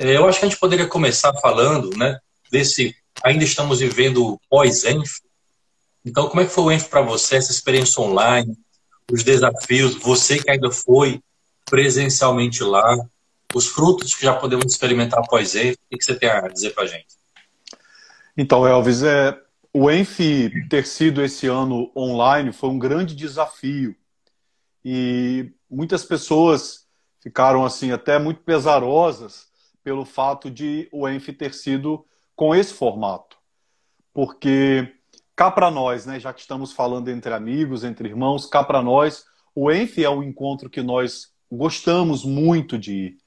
É, eu acho que a gente poderia começar falando, né, desse ainda estamos vivendo pós-ENF. Então, como é que foi o ENF para você, essa experiência online, os desafios, você que ainda foi presencialmente lá, os frutos que já podemos experimentar após ENF, o que você tem a dizer para a gente? Então, Elvis, é, o ENF ter sido esse ano online foi um grande desafio. E muitas pessoas ficaram assim até muito pesarosas pelo fato de o ENF ter sido com esse formato. Porque cá para nós, né, já que estamos falando entre amigos, entre irmãos, cá para nós, o ENF é um encontro que nós gostamos muito de ir.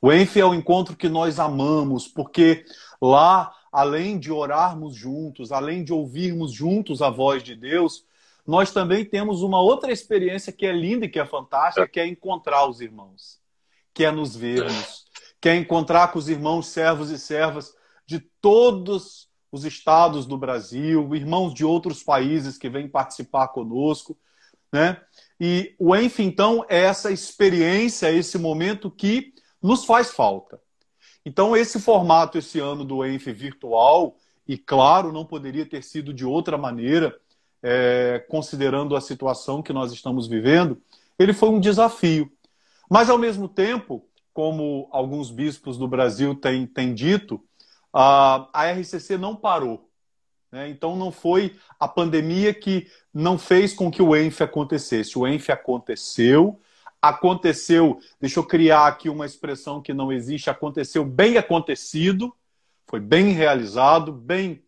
O ENF é um encontro que nós amamos, porque lá, além de orarmos juntos, além de ouvirmos juntos a voz de Deus, nós também temos uma outra experiência que é linda e que é fantástica, que é encontrar os irmãos, que é nos vermos, que é encontrar com os irmãos servos e servas de todos os estados do Brasil, irmãos de outros países que vêm participar conosco, né? E o ENF, então, é essa experiência, esse momento que nos faz falta. Então, esse formato esse ano do ENF virtual, e claro, não poderia ter sido de outra maneira, é, considerando a situação que nós estamos vivendo, ele foi um desafio. Mas, ao mesmo tempo, como alguns bispos do Brasil têm, têm dito, a, RCC não parou. Né? Então, não foi a pandemia que não fez com que o ENF acontecesse. O ENF aconteceu, aconteceu, deixa eu criar aqui uma expressão que não existe, aconteceu bem acontecido, foi bem realizado, bem,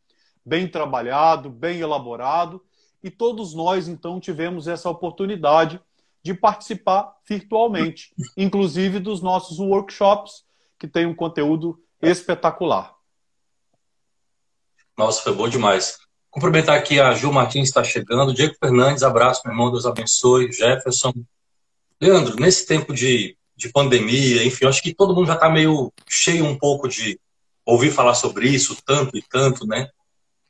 bem trabalhado, bem elaborado, e todos nós, então, tivemos essa oportunidade de participar virtualmente, inclusive dos nossos workshops, que tem um conteúdo espetacular. Nossa, foi bom demais. Cumprimentar aqui a Gil Martins, está chegando. Diego Fernandes, abraço, meu irmão, Deus abençoe. Jefferson. Leandro, nesse tempo de, de pandemia, enfim, acho que todo mundo já está meio cheio um pouco de ouvir falar sobre isso, tanto e tanto, né?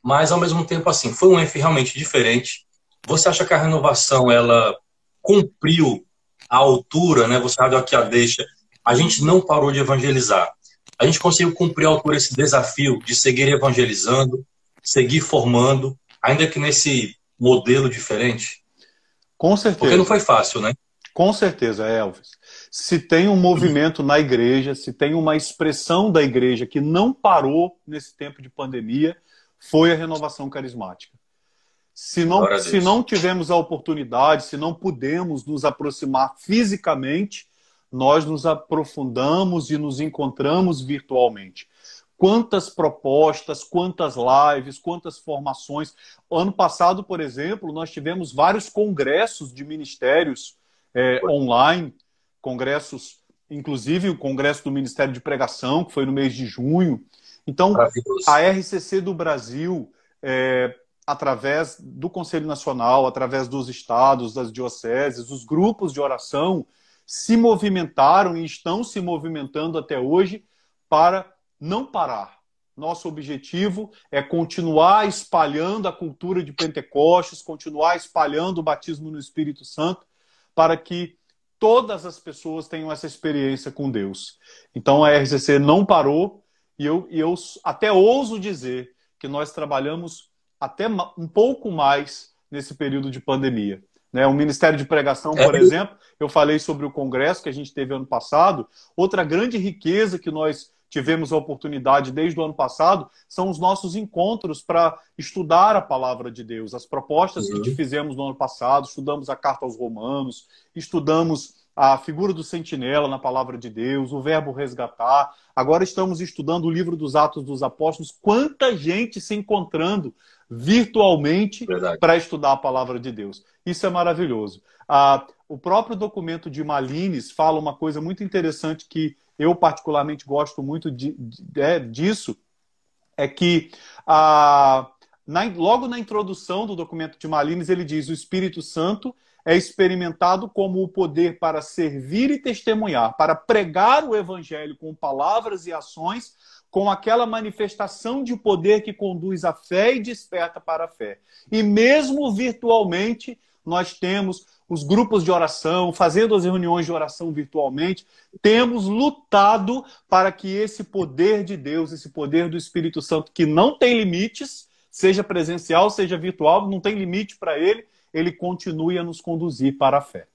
mas ao mesmo tempo assim, foi um F realmente diferente. Você acha que a renovação ela cumpriu a altura, né? Você sabe aqui a deixa. A gente não parou de evangelizar. A gente conseguiu cumprir a altura esse desafio de seguir evangelizando, seguir formando, ainda que nesse modelo diferente. Com certeza. Porque não foi fácil, né? Com certeza, Elvis. Se tem um movimento na igreja, se tem uma expressão da igreja que não parou nesse tempo de pandemia, foi a renovação carismática. Se não, se não tivemos a oportunidade, se não pudemos nos aproximar fisicamente, nós nos aprofundamos e nos encontramos virtualmente. Quantas propostas, quantas lives, quantas formações. Ano passado, por exemplo, nós tivemos vários congressos de ministérios é, online, congressos, inclusive o congresso do Ministério de Pregação, que foi no mês de junho. Então, a RCC do Brasil, é, através do Conselho Nacional, através dos estados, das dioceses, os grupos de oração se movimentaram e estão se movimentando até hoje para não parar. Nosso objetivo é continuar espalhando a cultura de Pentecostes, continuar espalhando o batismo no Espírito Santo, para que todas as pessoas tenham essa experiência com Deus. Então a RCC não parou, e eu, e eu até ouso dizer que nós trabalhamos até um pouco mais nesse período de pandemia. Né? O Ministério de Pregação, por é. exemplo, eu falei sobre o congresso que a gente teve ano passado. Outra grande riqueza que nós tivemos a oportunidade desde o ano passado são os nossos encontros para estudar a palavra de Deus. As propostas uhum. que fizemos no ano passado, estudamos a carta aos Romanos, estudamos a figura do sentinela na palavra de Deus, o verbo resgatar. Agora estamos estudando o livro dos Atos dos Apóstolos. Quanta gente se encontrando virtualmente para estudar a palavra de Deus. Isso é maravilhoso. Ah, o próprio documento de Malines fala uma coisa muito interessante que eu particularmente gosto muito de, de, é, disso, é que ah, na, logo na introdução do documento de Malines ele diz o Espírito Santo é experimentado como o poder para servir e testemunhar, para pregar o evangelho com palavras e ações, com aquela manifestação de poder que conduz à fé e desperta para a fé. E mesmo virtualmente, nós temos os grupos de oração, fazendo as reuniões de oração virtualmente, temos lutado para que esse poder de Deus, esse poder do Espírito Santo, que não tem limites, seja presencial, seja virtual, não tem limite para ele, ele continue a nos conduzir para a fé.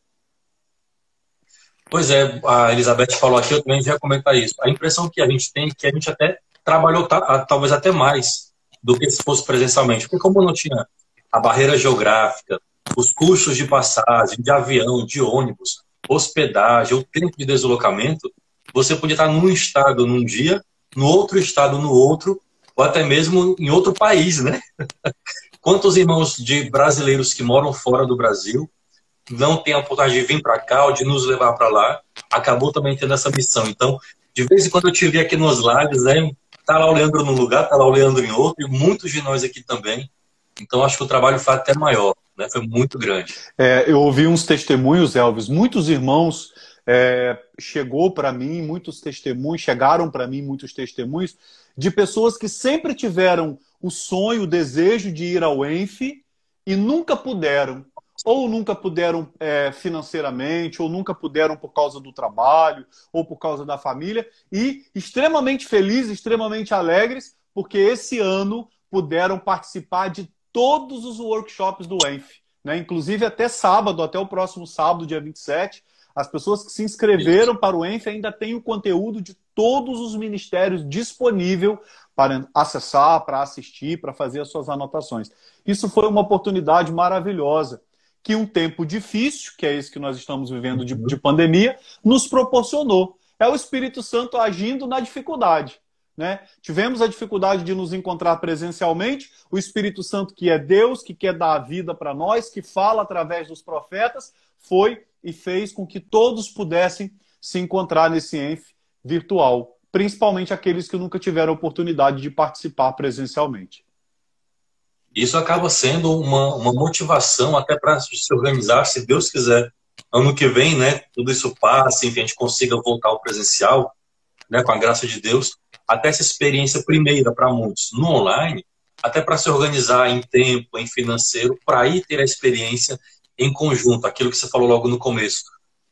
Pois é, a Elizabeth falou aqui, eu também ia comentar isso. A impressão que a gente tem é que a gente até trabalhou talvez até mais do que se fosse presencialmente, porque como não tinha a barreira geográfica, os custos de passagem, de avião, de ônibus, hospedagem, o tempo de deslocamento, você podia estar num estado num dia, no outro estado no outro, ou até mesmo em outro país, né? Quantos irmãos de brasileiros que moram fora do Brasil não têm a oportunidade de vir para cá ou de nos levar para lá, acabou também tendo essa missão. Então, de vez em quando eu te vi aqui nos lives, né? Tá lá o Leandro num lugar, tá lá o Leandro em outro, e muitos de nós aqui também. Então, acho que o trabalho foi até maior né? Foi muito grande. É, eu ouvi uns testemunhos, Elvis, muitos irmãos é, chegou para mim, muitos testemunhos, chegaram para mim muitos testemunhos de pessoas que sempre tiveram o sonho, o desejo de ir ao ENF e nunca puderam. Ou nunca puderam é, financeiramente, ou nunca puderam por causa do trabalho, ou por causa da família, e extremamente felizes, extremamente alegres, porque esse ano puderam participar de todos os workshops do ENF. Né? Inclusive até sábado, até o próximo sábado, dia 27, as pessoas que se inscreveram para o ENF ainda têm o conteúdo de todos os ministérios disponível para acessar, para assistir, para fazer as suas anotações. Isso foi uma oportunidade maravilhosa que um tempo difícil, que é esse que nós estamos vivendo de, de pandemia, nos proporcionou. É o Espírito Santo agindo na dificuldade. Né? Tivemos a dificuldade de nos encontrar presencialmente. O Espírito Santo, que é Deus, que quer dar a vida para nós, que fala através dos profetas, foi e fez com que todos pudessem se encontrar nesse ENF virtual, principalmente aqueles que nunca tiveram oportunidade de participar presencialmente. Isso acaba sendo uma, uma motivação até para se organizar, se Deus quiser. Ano que vem, né, tudo isso passe, enfim, a gente consiga voltar ao presencial, né, com a graça de Deus até essa experiência primeira para muitos no online, até para se organizar em tempo, em financeiro, para ir ter a experiência em conjunto, aquilo que você falou logo no começo,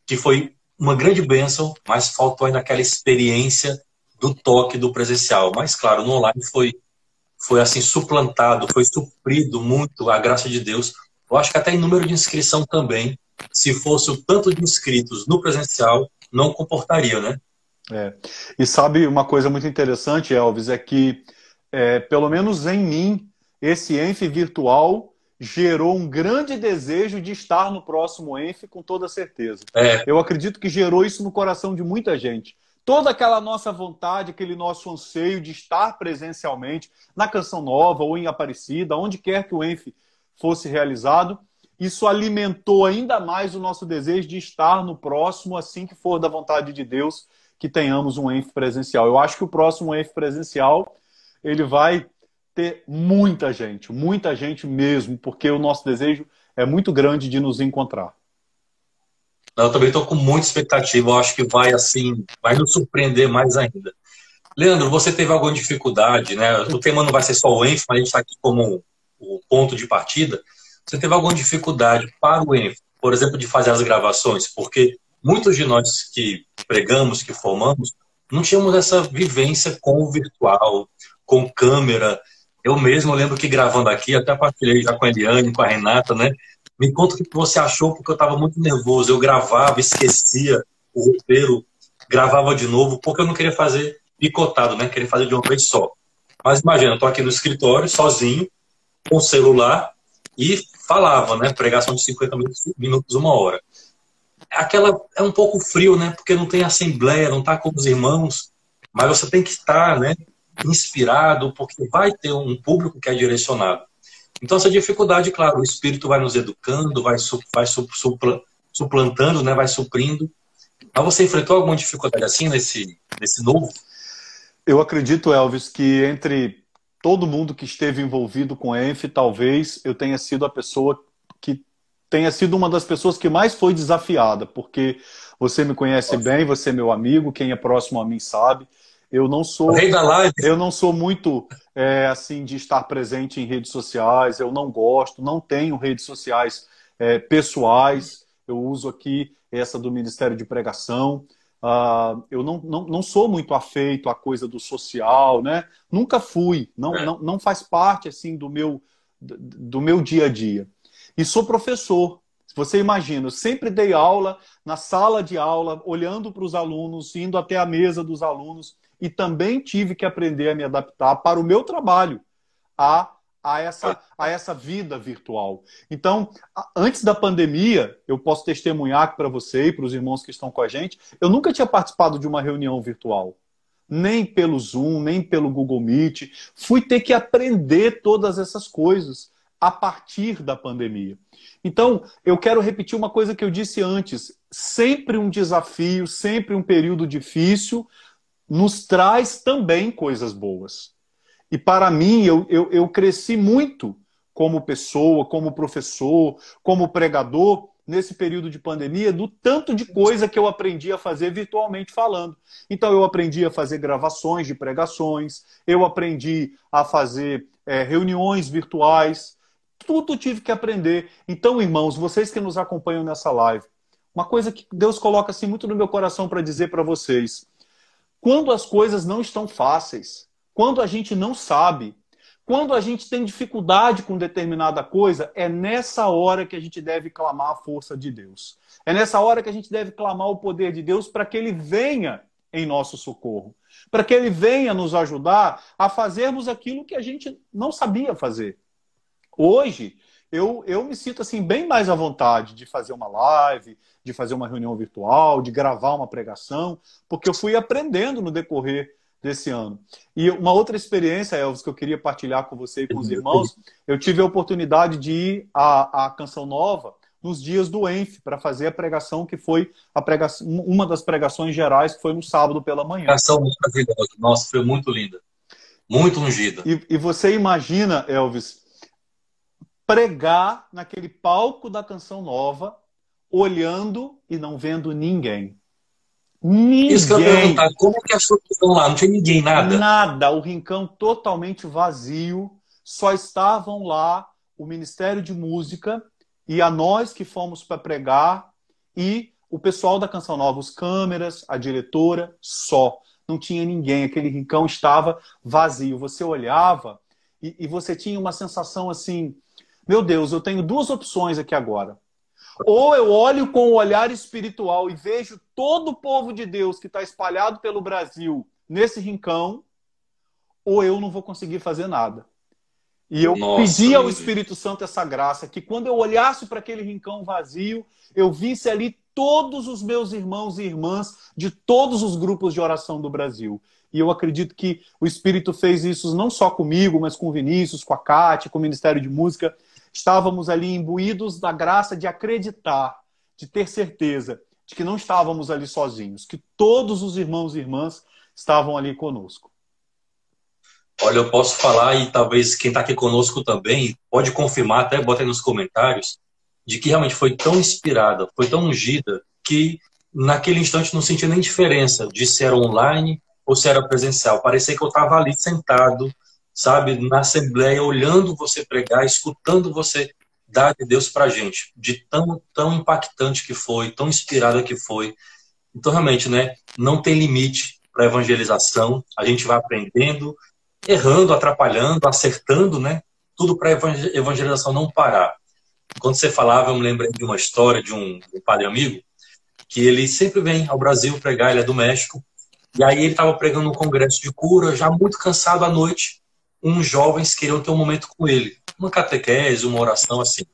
que foi uma grande bênção, mas faltou ainda aquela experiência do toque do presencial. Mas, claro, no online foi, foi assim, suplantado, foi suprido muito a graça de Deus. Eu acho que até em número de inscrição também, se fosse o tanto de inscritos no presencial, não comportaria, né? É. E sabe uma coisa muito interessante, Elvis, é que, é, pelo menos em mim, esse ENF virtual gerou um grande desejo de estar no próximo ENF com toda certeza. É. Eu acredito que gerou isso no coração de muita gente. Toda aquela nossa vontade, aquele nosso anseio de estar presencialmente na Canção Nova ou em Aparecida, onde quer que o ENF fosse realizado, isso alimentou ainda mais o nosso desejo de estar no próximo, assim que for da vontade de Deus, que tenhamos um ENF presencial. Eu acho que o próximo ENF presencial ele vai ter muita gente, muita gente mesmo, porque o nosso desejo é muito grande de nos encontrar. Eu também estou com muita expectativa. Eu acho que vai assim, vai nos surpreender mais ainda. Leandro, você teve alguma dificuldade, né? O tema não vai ser só o ENF, mas a gente está aqui como o ponto de partida. Você teve alguma dificuldade para o ENF, por exemplo, de fazer as gravações? Porque muitos de nós que pregamos, que formamos, não tínhamos essa vivência com o virtual, com câmera. Eu mesmo lembro que gravando aqui, até partilhei já com a Eliane, com a Renata, né? Me conta o que você achou, porque eu estava muito nervoso. Eu gravava, esquecia o roteiro, gravava de novo, porque eu não queria fazer picotado, né? Queria fazer de uma vez só. Mas imagina, eu estou aqui no escritório, sozinho, com o celular, e falava, né? Pregação de 50 minutos, uma hora aquela é um pouco frio, né? Porque não tem assembleia, não está com os irmãos, mas você tem que estar, né? Inspirado, porque vai ter um público que é direcionado. Então essa dificuldade, claro, o Espírito vai nos educando, vai, vai suplantando, né? Vai suprindo. Mas você enfrentou alguma dificuldade assim nesse, nesse novo? Eu acredito, Elvis, que entre todo mundo que esteve envolvido com a ENF, talvez eu tenha sido a pessoa tenha sido uma das pessoas que mais foi desafiada, porque você me conhece Nossa. bem, você é meu amigo, quem é próximo a mim sabe. Eu não sou, eu não sou muito é, assim de estar presente em redes sociais. Eu não gosto, não tenho redes sociais é, pessoais. Eu uso aqui essa do Ministério de Pregação. Uh, eu não, não, não sou muito afeito à coisa do social, né? Nunca fui, não, é. não, não faz parte assim do meu, do meu dia a dia. E sou professor. Você imagina, eu sempre dei aula na sala de aula, olhando para os alunos, indo até a mesa dos alunos, e também tive que aprender a me adaptar para o meu trabalho, a, a, essa, a essa vida virtual. Então, antes da pandemia, eu posso testemunhar para você e para os irmãos que estão com a gente, eu nunca tinha participado de uma reunião virtual. Nem pelo Zoom, nem pelo Google Meet. Fui ter que aprender todas essas coisas a partir da pandemia. Então, eu quero repetir uma coisa que eu disse antes: sempre um desafio, sempre um período difícil, nos traz também coisas boas. E para mim, eu, eu, eu cresci muito como pessoa, como professor, como pregador, nesse período de pandemia, do tanto de coisa que eu aprendi a fazer virtualmente falando. Então, eu aprendi a fazer gravações de pregações, eu aprendi a fazer é, reuniões virtuais, tudo tive que aprender. Então, irmãos, vocês que nos acompanham nessa live, uma coisa que Deus coloca assim muito no meu coração para dizer para vocês: quando as coisas não estão fáceis, quando a gente não sabe, quando a gente tem dificuldade com determinada coisa, é nessa hora que a gente deve clamar a força de Deus. É nessa hora que a gente deve clamar o poder de Deus para que ele venha em nosso socorro, para que ele venha nos ajudar a fazermos aquilo que a gente não sabia fazer. Hoje, eu, eu me sinto assim bem mais à vontade de fazer uma live, de fazer uma reunião virtual, de gravar uma pregação, porque eu fui aprendendo no decorrer desse ano. E uma outra experiência, Elvis, que eu queria partilhar com você e com os irmãos, eu tive a oportunidade de ir à, à Canção Nova nos dias do ENF para fazer a pregação que foi a pregação, uma das pregações gerais que foi no sábado pela manhã. Pregação maravilhosa, nossa, foi muito linda, muito ungida. E, e você imagina, Elvis, pregar naquele palco da canção nova, olhando e não vendo ninguém. Ninguém. Isso que eu perguntar, como que as pessoas estão lá? Não tinha ninguém, nada? Nada, o rincão totalmente vazio, só estavam lá o Ministério de Música e a nós que fomos para pregar e o pessoal da Canção Nova, os câmeras, a diretora, só. Não tinha ninguém, aquele rincão estava vazio. Você olhava e, e você tinha uma sensação assim, meu Deus, eu tenho duas opções aqui agora. Ou eu olho com o olhar espiritual e vejo todo o povo de Deus que está espalhado pelo Brasil nesse rincão, ou eu não vou conseguir fazer nada. E eu Nossa, pedi ao Espírito Santo essa graça, que quando eu olhasse para aquele rincão vazio, eu visse ali todos os meus irmãos e irmãs de todos os grupos de oração do Brasil. E eu acredito que o Espírito fez isso não só comigo, mas com o Vinícius, com a Cátia, com o Ministério de Música estávamos ali imbuídos da graça de acreditar, de ter certeza de que não estávamos ali sozinhos, que todos os irmãos e irmãs estavam ali conosco. Olha, eu posso falar, e talvez quem está aqui conosco também pode confirmar, até bota aí nos comentários, de que realmente foi tão inspirada, foi tão ungida, que naquele instante não sentia nem diferença de se era online ou se era presencial. Parecia que eu estava ali sentado, sabe, na Assembleia, olhando você pregar, escutando você dar de Deus para a gente, de tão, tão impactante que foi, tão inspirada que foi. Então, realmente, né, não tem limite para evangelização, a gente vai aprendendo, errando, atrapalhando, acertando, né, tudo para evangelização não parar. Quando você falava, eu me lembrei de uma história de um, um padre amigo, que ele sempre vem ao Brasil pregar, ele é do México, e aí ele estava pregando um congresso de cura, já muito cansado à noite, uns jovens queriam ter um momento com ele, uma catequese, uma oração assim.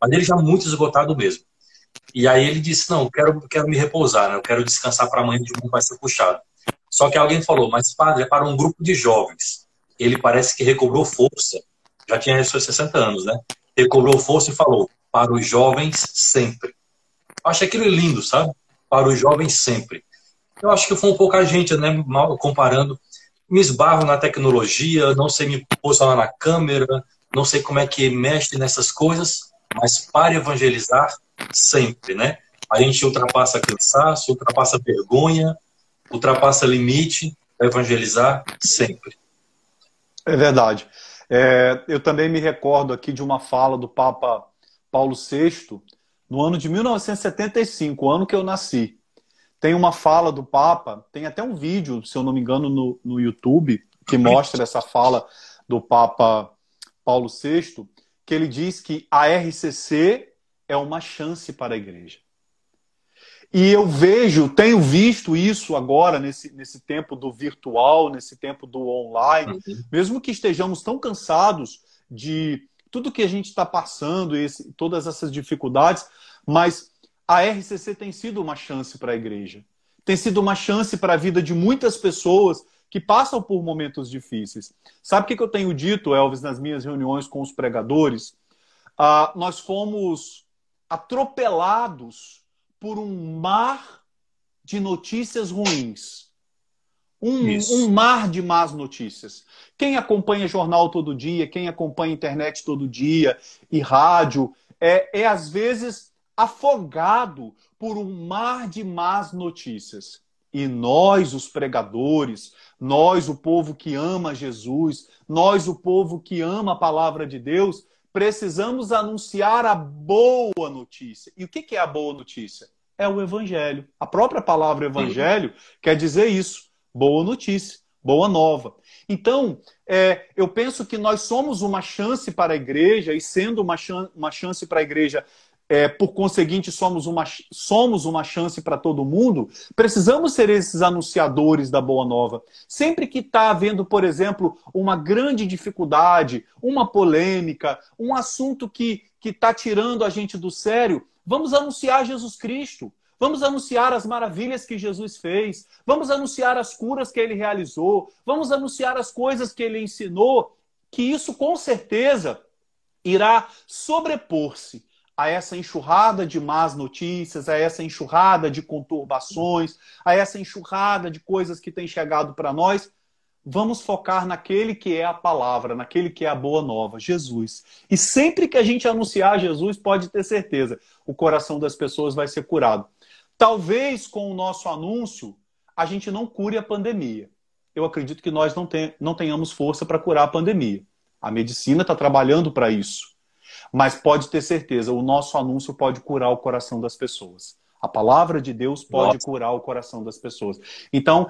Mas ele já muito esgotado mesmo. E aí ele disse: Não, quero, quero me repousar, né? eu quero descansar para amanhã, de novo vai ser puxado. Só que alguém falou: Mas padre, é para um grupo de jovens. Ele parece que recobrou força, já tinha seus 60 anos, né? Recobrou força e falou: Para os jovens sempre. Eu acho aquilo lindo, sabe? Para os jovens sempre. Eu acho que foi um pouco a gente, né? Mal comparando me esbarro na tecnologia, não sei me posicionar na câmera, não sei como é que mexe nessas coisas, mas para evangelizar, sempre, né? A gente ultrapassa cansaço, ultrapassa vergonha, ultrapassa limite evangelizar sempre. É verdade. É, eu também me recordo aqui de uma fala do Papa Paulo VI, no ano de 1975, o ano que eu nasci. Tem uma fala do Papa, tem até um vídeo, se eu não me engano, no, no YouTube, que mostra essa fala do Papa Paulo VI, que ele diz que a RCC é uma chance para a igreja. E eu vejo, tenho visto isso agora, nesse, nesse tempo do virtual, nesse tempo do online, uhum. mesmo que estejamos tão cansados de tudo que a gente está passando, esse, todas essas dificuldades, mas a RCC tem sido uma chance para a igreja. Tem sido uma chance para a vida de muitas pessoas que passam por momentos difíceis. Sabe o que eu tenho dito, Elvis, nas minhas reuniões com os pregadores? Ah, nós fomos atropelados por um mar de notícias ruins. Um, um, mar de más notícias. Quem acompanha jornal todo dia, quem acompanha internet todo dia e rádio, é, é às vezes afogado por um mar de más notícias. E nós, os pregadores, nós, o povo que ama Jesus, nós, o povo que ama a palavra de Deus, precisamos anunciar a boa notícia. E o que é a boa notícia? É o evangelho. A própria palavra evangelho quer dizer isso: boa notícia, boa nova. Então, é, eu penso que nós somos uma chance para a igreja, e sendo uma, uma chance para a igreja é, por conseguinte, somos uma, somos uma chance para todo mundo, precisamos ser esses anunciadores da Boa Nova. Sempre que está havendo, por exemplo, uma grande dificuldade, uma polêmica, um assunto que está tirando a gente do sério, vamos anunciar Jesus Cristo. Vamos anunciar as maravilhas que Jesus fez. Vamos anunciar as curas que ele realizou. Vamos anunciar as coisas que ele ensinou. Que isso, com certeza, irá sobrepor-se a essa enxurrada de más notícias, a essa enxurrada de conturbações, a essa enxurrada de coisas que tem chegado para nós, vamos focar naquele que é a palavra, naquele que é a boa nova, Jesus. E sempre que a gente anunciar Jesus, pode ter certeza, o coração das pessoas vai ser curado. Talvez com o nosso anúncio a gente não cure a pandemia. Eu acredito que nós não, tenhamos força para curar a pandemia. A medicina está trabalhando para isso. Mas pode ter certeza, o nosso anúncio pode curar o coração das pessoas. A palavra de Deus pode nossa. curar o coração das pessoas. Então,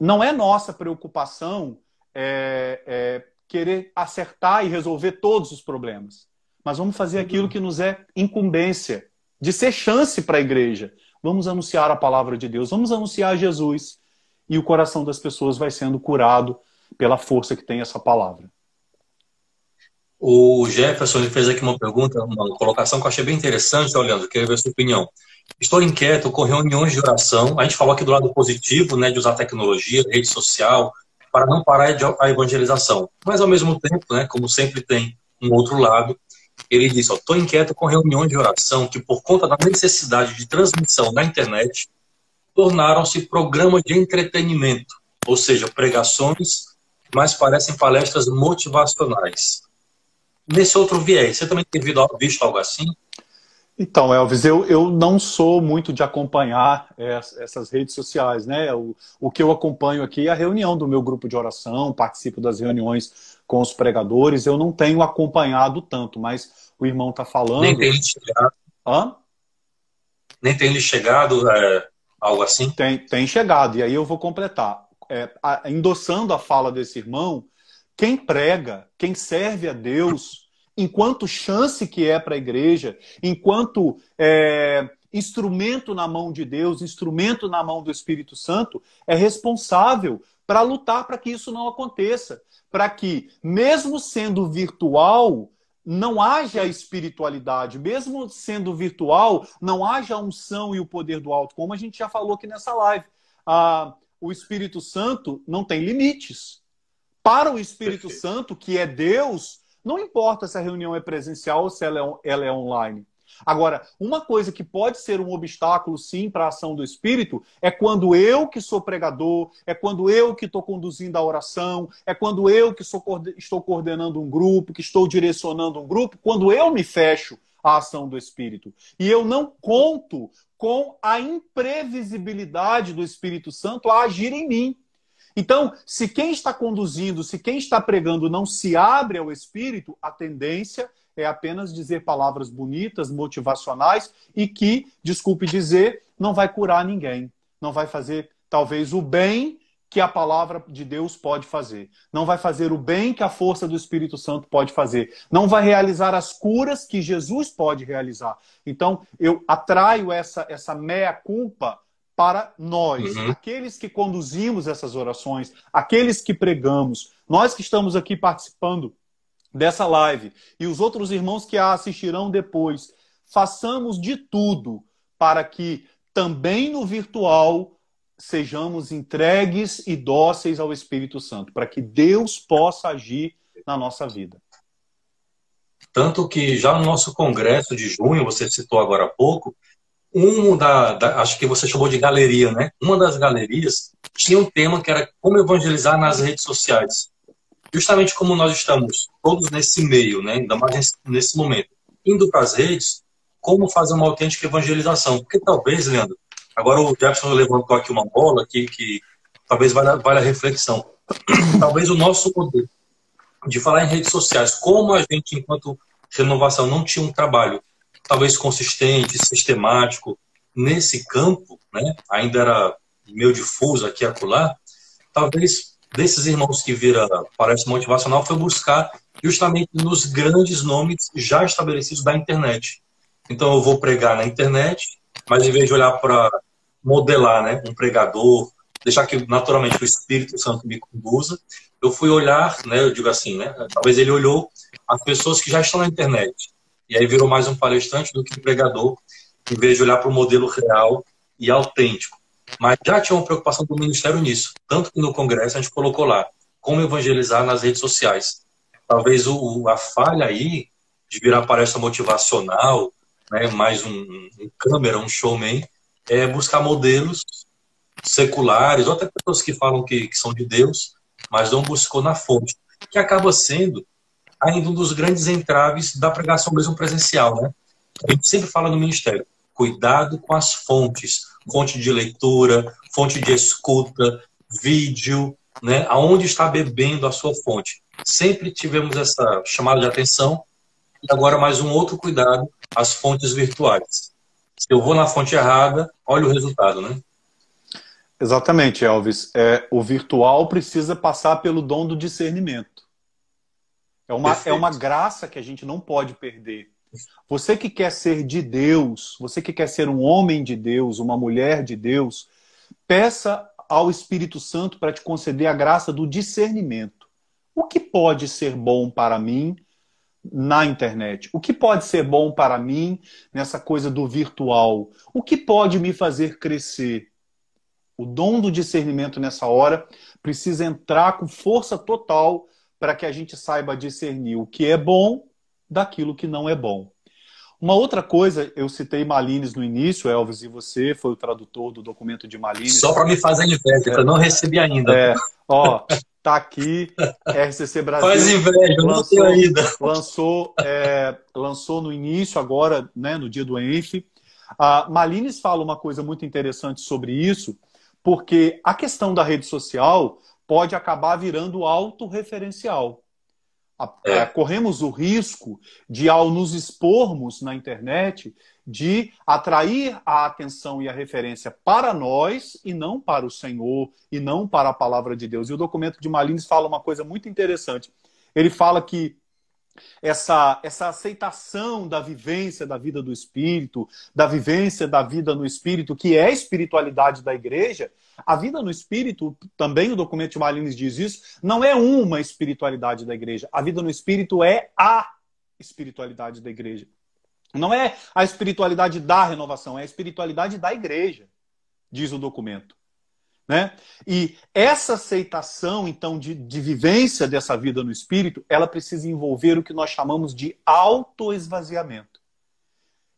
não é nossa preocupação é, é, querer acertar e resolver todos os problemas. Mas vamos fazer aquilo que nos é incumbência, de ser chance para a igreja. Vamos anunciar a palavra de Deus, vamos anunciar Jesus. E o coração das pessoas vai sendo curado pela força que tem essa palavra. O Jefferson fez aqui uma pergunta, uma colocação que eu achei bem interessante, olhando, queria ver a sua opinião. Estou inquieto com reuniões de oração. A gente falou aqui do lado positivo, né, de usar tecnologia, rede social, para não parar a evangelização. Mas, ao mesmo tempo, né, como sempre tem um outro lado, ele disse: Estou inquieto com reuniões de oração que, por conta da necessidade de transmissão na internet, tornaram-se programas de entretenimento, ou seja, pregações, mas parecem palestras motivacionais nesse outro viés. Você também tem visto algo assim? Então, Elvis, eu, eu não sou muito de acompanhar essas redes sociais, né? O, o que eu acompanho aqui é a reunião do meu grupo de oração, participo das reuniões com os pregadores. Eu não tenho acompanhado tanto, mas o irmão está falando. Nem tem lhe chegado. Hã? Nem tem lhe chegado é, algo assim? Tem, tem chegado, e aí eu vou completar. É, endossando a fala desse irmão, quem prega, quem serve a Deus, enquanto chance que é para a igreja, enquanto é, instrumento na mão de Deus, instrumento na mão do Espírito Santo, é responsável para lutar para que isso não aconteça. Para que, mesmo sendo virtual, não haja espiritualidade, mesmo sendo virtual, não haja unção e o poder do alto, como a gente já falou aqui nessa live. Ah, o Espírito Santo não tem limites. Para o Espírito Perfeito. Santo, que é Deus, não importa se a reunião é presencial ou se ela é, ela é online. Agora, uma coisa que pode ser um obstáculo, sim, para a ação do Espírito é quando eu, que sou pregador, é quando eu que estou conduzindo a oração, é quando eu que sou, estou coordenando um grupo, que estou direcionando um grupo, quando eu me fecho à ação do Espírito. E eu não conto com a imprevisibilidade do Espírito Santo a agir em mim. Então, se quem está conduzindo, se quem está pregando não se abre ao Espírito, a tendência é apenas dizer palavras bonitas, motivacionais e que, desculpe dizer, não vai curar ninguém. Não vai fazer, talvez, o bem que a palavra de Deus pode fazer. Não vai fazer o bem que a força do Espírito Santo pode fazer. Não vai realizar as curas que Jesus pode realizar. Então, eu atraio essa, essa meia-culpa para nós, uhum. aqueles que conduzimos essas orações, aqueles que pregamos, nós que estamos aqui participando dessa live e os outros irmãos que a assistirão depois, façamos de tudo para que também no virtual sejamos entregues e dóceis ao Espírito Santo, para que Deus possa agir na nossa vida. Tanto que já no nosso congresso de junho, você citou agora há pouco, um da, da, acho que você chamou de galeria, né? Uma das galerias tinha um tema que era como evangelizar nas redes sociais. Justamente como nós estamos todos nesse meio, né? Ainda mais nesse, momento, indo para as redes, como fazer uma autêntica evangelização? Porque talvez, Leandro, Agora o Jefferson levantou aqui uma bola aqui que talvez valha, valha a reflexão. talvez o nosso poder de falar em redes sociais, como a gente, enquanto renovação, não tinha um trabalho talvez consistente, sistemático nesse campo, né? ainda era meio difuso aqui e acolá, talvez desses irmãos que vira palestra motivacional foi buscar justamente nos grandes nomes já estabelecidos da internet. Então eu vou pregar na internet, mas em vez de olhar para modelar né, um pregador, deixar que naturalmente o Espírito Santo me conduza, eu fui olhar, né, eu digo assim, né, talvez ele olhou as pessoas que já estão na internet, e aí virou mais um palestrante do que um pregador, em vez de olhar para o modelo real e autêntico. Mas já tinha uma preocupação do ministério nisso, tanto que no congresso a gente colocou lá, como evangelizar nas redes sociais. Talvez o, a falha aí de virar palestra motivacional, né, mais um, um câmera, um showman, é buscar modelos seculares, ou até pessoas que falam que, que são de Deus, mas não buscou na fonte, que acaba sendo ainda um dos grandes entraves da pregação mesmo presencial, né? A gente sempre fala no ministério, cuidado com as fontes, fonte de leitura, fonte de escuta, vídeo, né? Aonde está bebendo a sua fonte. Sempre tivemos essa chamada de atenção e agora mais um outro cuidado, as fontes virtuais. Se eu vou na fonte errada, olha o resultado, né? Exatamente, Elvis. É, o virtual precisa passar pelo dom do discernimento. É uma, é uma graça que a gente não pode perder. Você que quer ser de Deus, você que quer ser um homem de Deus, uma mulher de Deus, peça ao Espírito Santo para te conceder a graça do discernimento. O que pode ser bom para mim na internet? O que pode ser bom para mim nessa coisa do virtual? O que pode me fazer crescer? O dom do discernimento nessa hora precisa entrar com força total para que a gente saiba discernir o que é bom daquilo que não é bom. Uma outra coisa, eu citei Malines no início, Elvis, e você foi o tradutor do documento de Malines. Só para me fazer inveja, é. eu não recebi ainda. É, ó, tá aqui, RCC Brasil. Faz inveja, lançou, não ainda. Lançou, é, lançou no início, agora, né, no dia do ENF. A Malines fala uma coisa muito interessante sobre isso, porque a questão da rede social pode acabar virando autorreferencial. É. Corremos o risco de, ao nos expormos na internet, de atrair a atenção e a referência para nós e não para o Senhor e não para a palavra de Deus. E o documento de Malines fala uma coisa muito interessante. Ele fala que essa, essa aceitação da vivência da vida do Espírito, da vivência da vida no Espírito, que é a espiritualidade da igreja, a vida no Espírito, também o documento de Malines diz isso, não é uma espiritualidade da igreja. A vida no Espírito é a espiritualidade da igreja. Não é a espiritualidade da renovação, é a espiritualidade da igreja, diz o documento. Né? E essa aceitação, então, de, de vivência dessa vida no espírito, ela precisa envolver o que nós chamamos de autoesvaziamento.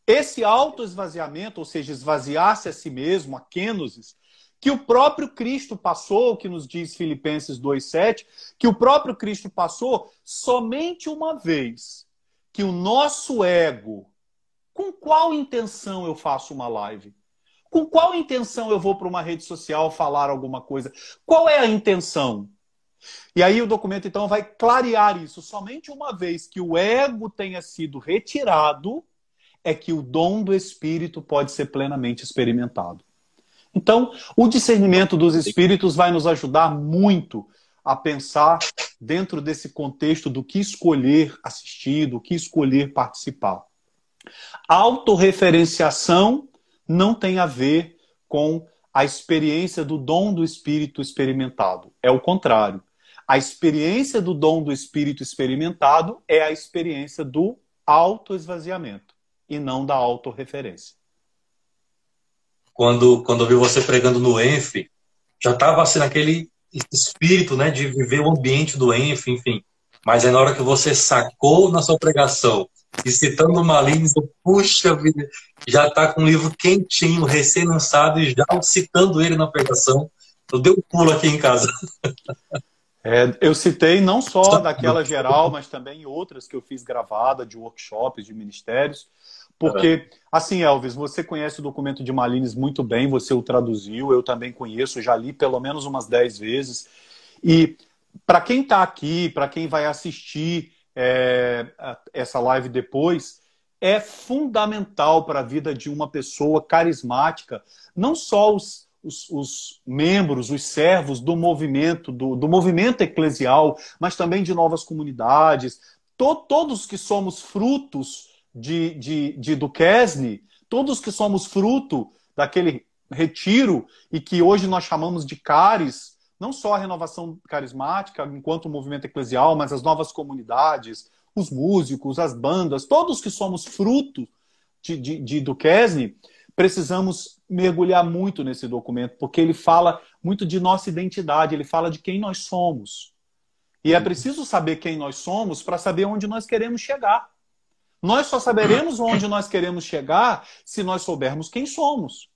Esse autoesvaziamento, ou seja, esvaziar-se a si mesmo, a kenosis, que o próprio Cristo passou, que nos diz Filipenses 2,7, que o próprio Cristo passou somente uma vez, que o nosso ego com qual intenção eu faço uma live? Com qual intenção eu vou para uma rede social falar alguma coisa? Qual é a intenção? E aí o documento então vai clarear isso. Somente uma vez que o ego tenha sido retirado é que o dom do espírito pode ser plenamente experimentado. Então, o discernimento dos espíritos vai nos ajudar muito a pensar dentro desse contexto do que escolher assistir, do que escolher participar. Autorreferenciação não tem a ver com a experiência do dom do espírito experimentado. É o contrário. A experiência do dom do espírito experimentado é a experiência do autoesvaziamento e não da autorreferência. Quando, quando eu vi você pregando no ENF, já estava assim naquele espírito né, de viver o ambiente do ENF, enfim. Mas aí na hora que você sacou na sua pregação e citando Malines, puxa vida, já está com um livro quentinho, recém-lançado e já citando ele na pregação. Eu dei um pulo aqui em casa. É, eu citei não só daquela geral, mas também outras que eu fiz gravada, de workshops, de ministérios. Porque, assim, Elvis, você conhece o documento de Malines muito bem, você o traduziu, eu também conheço, já li pelo menos umas 10 vezes. E para quem está aqui, para quem vai assistir é, essa live depois, é fundamental para a vida de uma pessoa carismática, não só os os, os, membros, os servos do movimento, do, do, movimento eclesial, mas também de novas comunidades, to, todos que somos frutos de, de, de Duquesne, todos que somos fruto daquele retiro e que hoje nós chamamos de CARES, não só a renovação carismática enquanto movimento eclesial, mas as novas comunidades, os músicos, as bandas, todos que somos fruto de, de, de precisamos mergulhar muito nesse documento, porque ele fala muito de nossa identidade, ele fala de quem nós somos. E é preciso saber quem nós somos para saber onde nós queremos chegar. Nós só saberemos onde nós queremos chegar se nós soubermos quem somos.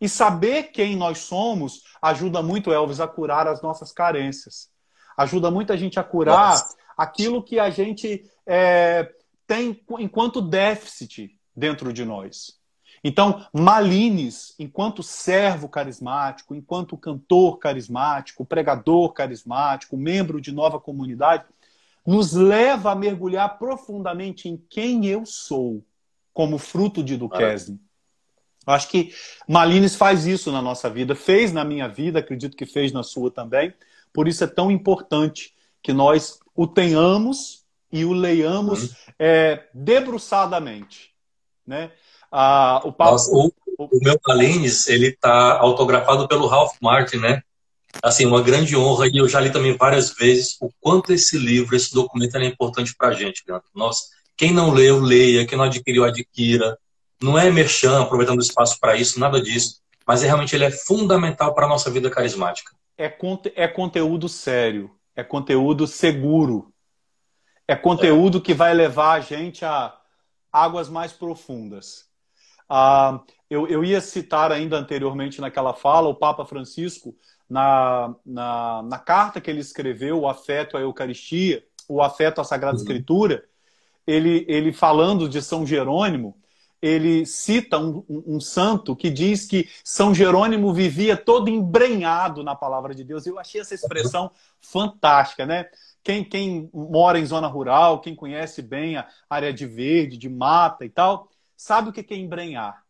E saber quem nós somos ajuda muito, Elvis, a curar as nossas carências. Ajuda muito a gente a curar Nossa. aquilo que a gente é, tem enquanto déficit dentro de nós. Então, Malines, enquanto servo carismático, enquanto cantor carismático, pregador carismático, membro de nova comunidade, nos leva a mergulhar profundamente em quem eu sou, como fruto de Duquesne. Acho que Malines faz isso na nossa vida, fez na minha vida, acredito que fez na sua também. Por isso é tão importante que nós o tenhamos e o leiamos uhum. é, debruçadamente. Né? Ah, o, Paulo, Nossa, o, o, meu Malines, ele tá autografado pelo Ralph Martin, né? Assim, uma grande honra e eu já li também várias vezes o quanto esse livro, esse documento é importante para a gente, Leandro. Nossa, quem não leu, leia. Quem não adquiriu, adquira. Não é merchan, aproveitando o espaço para isso, nada disso. Mas é, realmente ele é fundamental para a nossa vida carismática. É, é conteúdo sério, é conteúdo seguro, é conteúdo é. que vai levar a gente a águas mais profundas. Ah, eu, eu ia citar ainda anteriormente naquela fala o Papa Francisco, na, na, na carta que ele escreveu, o afeto à Eucaristia, o afeto à Sagrada uhum. Escritura, ele, ele falando de São Jerônimo, ele cita um, um, um, santo que diz que São Jerônimo vivia todo embrenhado na palavra de Deus. Eu achei essa expressão fantástica, né? Quem, quem mora em zona rural, quem conhece bem a área de verde, de mata e tal, sabe o que é embrenhar,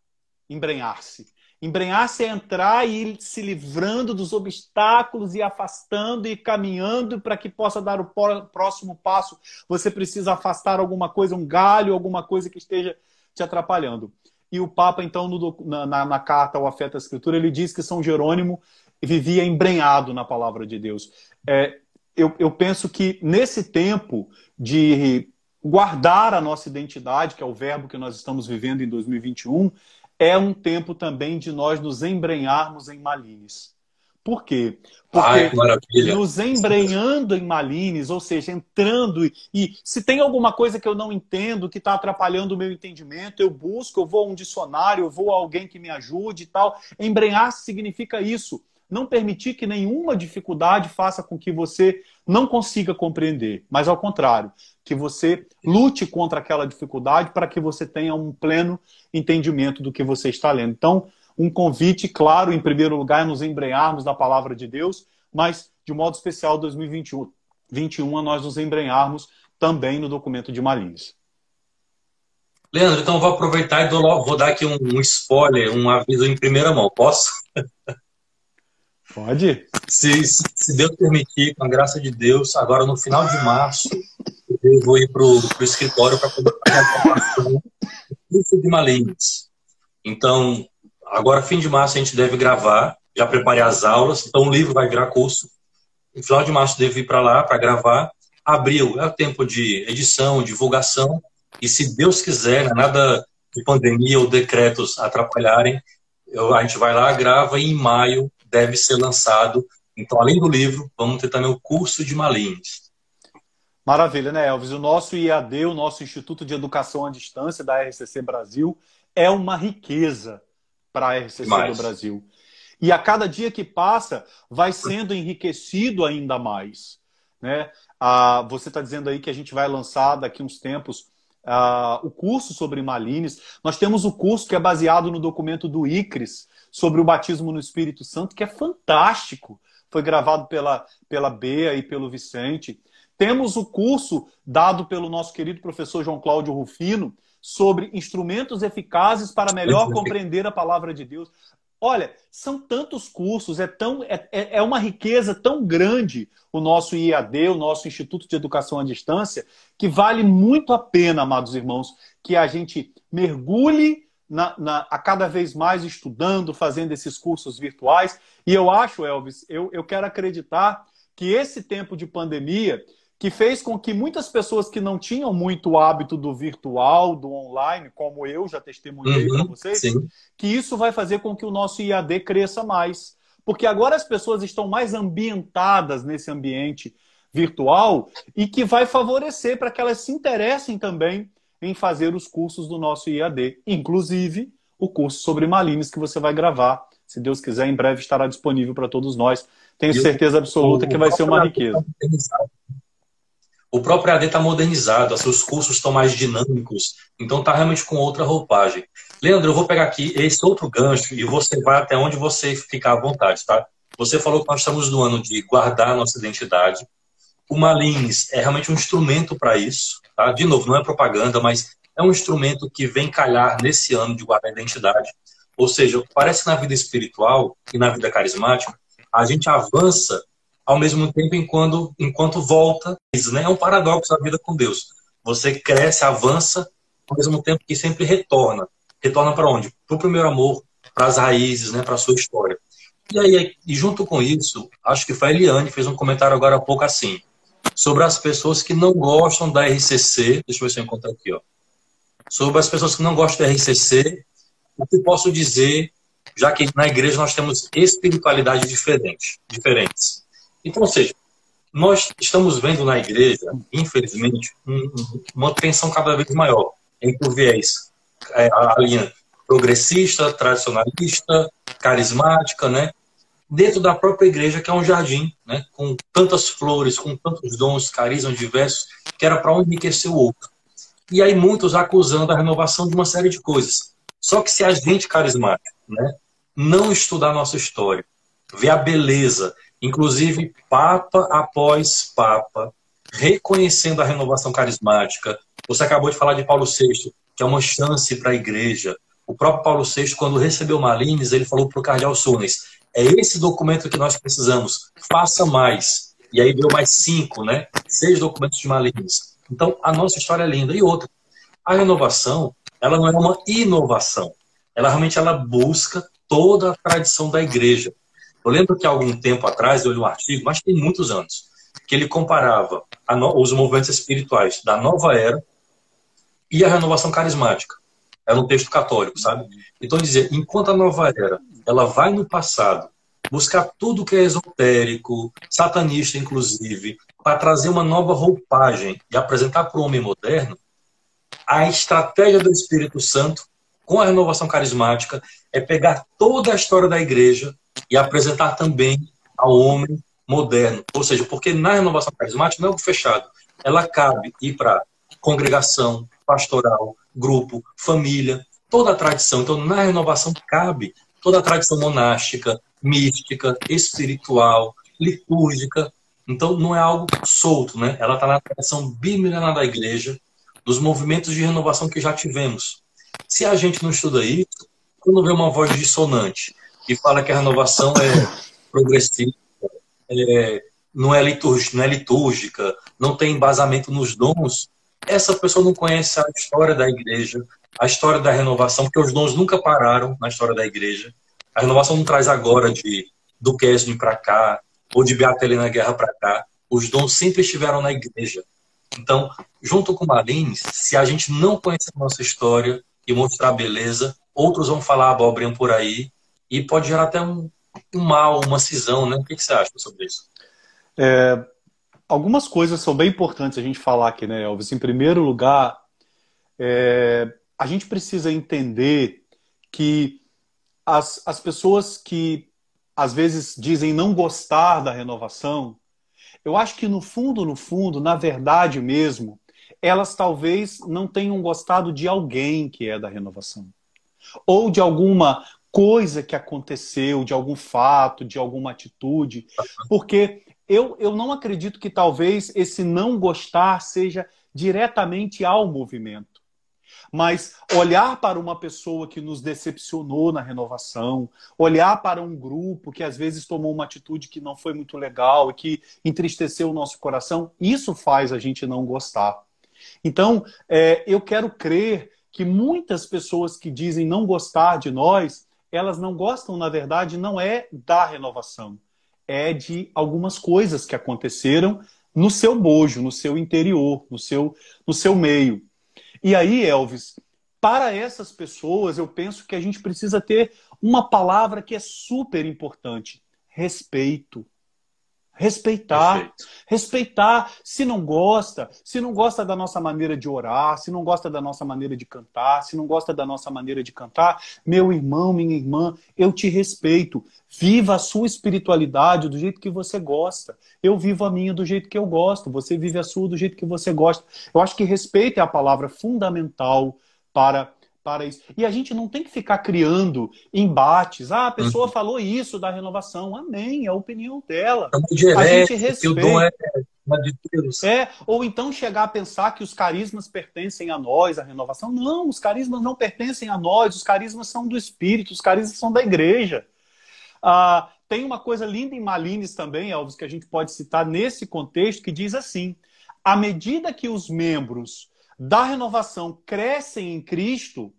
embrenhar-se. Embrenhar-se é entrar e ir se livrando dos obstáculos e afastando e caminhando para que possa dar o próximo passo. Você precisa afastar alguma coisa, um galho, alguma coisa que esteja te atrapalhando. E o Papa, então, no, na, na, carta ao Afeto à Escritura, ele diz que São Jerônimo vivia embrenhado na palavra de Deus. É, eu, eu penso que nesse tempo de guardar a nossa identidade, que é o verbo que nós estamos vivendo em 2021, é um tempo também de nós nos embrenharmos em Malines. Por quê? Porque Ai, nos embrenhando em Malines, ou seja, entrando e, e, se tem alguma coisa que eu não entendo, que está atrapalhando o meu entendimento, eu busco, eu vou a um dicionário, eu vou a alguém que me ajude e tal. Embrenhar significa isso não permitir que nenhuma dificuldade faça com que você não consiga compreender, mas ao contrário, que você lute contra aquela dificuldade para que você tenha um pleno entendimento do que você está lendo. Então, um convite, claro, em primeiro lugar, nos embrenharmos na palavra de Deus, mas de modo especial 2021 21, a nós nos embrenharmos também no documento de Malines. Leandro, então vou aproveitar e dou, vou dar aqui um, um spoiler, um aviso em primeira mão. Posso? Pode. Se, se, Deus permitir, com a graça de Deus, agora no final de março, eu vou ir para o escritório para poder fazer a formação do curso de Malines. Então, agora, fim de março, a gente deve gravar. Já preparei as aulas, então o livro vai virar curso. No final de março, devo ir para lá para gravar. Abril é o tempo de edição, divulgação. E se Deus quiser, né, nada de pandemia ou decretos atrapalharem, eu, a gente vai lá, grava e em maio deve ser lançado. Então, além do livro, vamos ter também o curso de Malines. Maravilha, né, Elvis? O nosso IAD, o nosso Instituto de Educação à Distância da RCC Brasil, é uma riqueza para a RCC Demais. do Brasil. E a cada dia que passa, vai sendo enriquecido ainda mais. Né? Ah, você está dizendo aí que a gente vai lançar daqui uns tempos ah, o curso sobre Malines. Nós temos o curso que é baseado no documento do ICRIS sobre o batismo no Espírito Santo, que é fantástico. Foi gravado pela, pela Bea e pelo Vicente. Temos o curso dado pelo nosso querido professor João Cláudio Rufino sobre instrumentos eficazes para melhor compreender a palavra de Deus. Olha, são tantos cursos, é, tão, é, é, é uma riqueza tão grande o nosso IAD, o nosso Instituto de Educação à Distância, que vale muito a pena, amados irmãos, que a gente mergulhe na, na, a cada vez mais estudando, fazendo esses cursos virtuais. E eu acho, Elvis, eu, eu quero acreditar que esse tempo de pandemia que fez com que muitas pessoas que não tinham muito hábito do virtual, do online, como eu já testemunhei uhum, para vocês, sim. que isso vai fazer com que o nosso IAD cresça mais. Porque agora as pessoas estão mais ambientadas nesse ambiente virtual e que vai favorecer para que elas se interessem também em fazer os cursos do nosso IAD, inclusive o curso sobre Malines que você vai gravar. Se Deus quiser, em breve estará disponível para todos nós. Tenho certeza absoluta que vai ser uma riqueza. O próprio AD está modernizado, seus cursos estão mais dinâmicos, então está realmente com outra roupagem. Leandro, eu vou pegar aqui esse outro gancho e você vai até onde você ficar à vontade, tá? Você falou que nós estamos no ano de guardar a nossa identidade. O Malines é realmente um instrumento para isso, tá? De novo, não é propaganda, mas é um instrumento que vem calhar nesse ano de guardar a identidade. Ou seja, parece que na vida espiritual e na vida carismática, a gente avança ao mesmo tempo enquanto, enquanto volta. Né? é um paradoxo da vida com Deus. Você cresce, avança, ao mesmo tempo que sempre retorna. Retorna para onde? Para o primeiro amor, para as raízes, né? para a sua história. E aí, e junto com isso, acho que foi a Eliane fez um comentário agora há pouco assim, sobre as pessoas que não gostam da RCC. Deixa eu ver se eu encontro aqui, ó. Sobre as pessoas que não gostam da RCC, o que posso dizer, já que na igreja nós temos espiritualidades diferentes. diferentes. Então, ou seja, nós estamos vendo na igreja, infelizmente, uma tensão cada vez maior entre o viés, é, a linha progressista, tradicionalista, carismática, né? Dentro da própria igreja, que é um jardim, né? Com tantas flores, com tantos dons, carismas diversos, que era para enriquecer o outro. E aí muitos acusando a renovação de uma série de coisas. Só que se a gente carismático, né? Não estudar nossa história, ver a beleza Inclusive, Papa após Papa, reconhecendo a renovação carismática. Você acabou de falar de Paulo VI, que é uma chance para a igreja. O próprio Paulo VI, quando recebeu Malines, ele falou para o cardeal Sunes, é esse documento que nós precisamos, faça mais. E aí deu mais cinco, né? Seis documentos de Malines. Então, a nossa história é linda. E outra, a renovação, ela não é uma inovação. Ela realmente ela busca toda a tradição da igreja. Eu lembro que há algum tempo atrás eu li um artigo, mas tem muitos anos, que ele comparava no, os movimentos espirituais da nova era e a renovação carismática. Era um texto católico, sabe? Então dizia, enquanto a nova era, ela vai no passado buscar tudo que é esotérico, satanista inclusive, para trazer uma nova roupagem e apresentar para o homem moderno, a estratégia do Espírito Santo com a renovação carismática é pegar toda a história da igreja e apresentar também ao homem moderno. Ou seja, porque na renovação carismática não é algo fechado. Ela cabe ir para congregação, pastoral, grupo, família, toda a tradição. Então, na renovação cabe toda a tradição monástica, mística, espiritual, litúrgica. Então, não é algo solto, né? Ela está na tradição bimilenar da igreja, dos movimentos de renovação que já tivemos. Se a gente não estuda isso, quando vê uma voz dissonante e fala que a renovação é progressiva, é, não, é litúrgica, não é litúrgica, não tem embasamento nos dons, essa pessoa não conhece a história da igreja, a história da renovação, porque os dons nunca pararam na história da igreja. A renovação não traz agora de do Kesmin para cá, ou de Beata Guerra para cá. Os dons sempre estiveram na igreja. Então, junto com Marines, se a gente não conhecer a nossa história e mostrar beleza, outros vão falar abobrinha por aí e pode gerar até um, um mal, uma cisão, né? O que, que você acha sobre isso? É, algumas coisas são bem importantes a gente falar aqui, né, Elvis? Em primeiro lugar, é, a gente precisa entender que as, as pessoas que às vezes dizem não gostar da renovação, eu acho que no fundo, no fundo, na verdade mesmo, elas talvez não tenham gostado de alguém que é da renovação. Ou de alguma coisa que aconteceu, de algum fato, de alguma atitude. Porque eu, eu não acredito que talvez esse não gostar seja diretamente ao movimento. Mas olhar para uma pessoa que nos decepcionou na renovação, olhar para um grupo que às vezes tomou uma atitude que não foi muito legal e que entristeceu o nosso coração, isso faz a gente não gostar. Então, é, eu quero crer que muitas pessoas que dizem não gostar de nós, elas não gostam, na verdade, não é da renovação é de algumas coisas que aconteceram no seu bojo, no seu interior, no seu, no seu meio. E aí, Elvis, para essas pessoas, eu penso que a gente precisa ter uma palavra que é super importante: respeito. Respeitar. Respeitar. Se não gosta, se não gosta da nossa maneira de orar, se não gosta da nossa maneira de cantar, se não gosta da nossa maneira de cantar, meu irmão, minha irmã, eu te respeito. Viva a sua espiritualidade do jeito que você gosta. Eu vivo a minha do jeito que eu gosto. Você vive a sua do jeito que você gosta. Eu acho que respeito é a palavra fundamental para para isso. E a gente não tem que ficar criando embates. Ah, a pessoa uhum. falou isso da renovação. Amém, é a opinião dela. a gente respeita. É, é, ou então chegar a pensar que os carismas pertencem a nós, a renovação. Não, os carismas não pertencem a nós, os carismas são do Espírito, os carismas são da igreja. Ah, tem uma coisa linda em Malines também, Elvis, que a gente pode citar nesse contexto, que diz assim: à medida que os membros da renovação crescem em Cristo,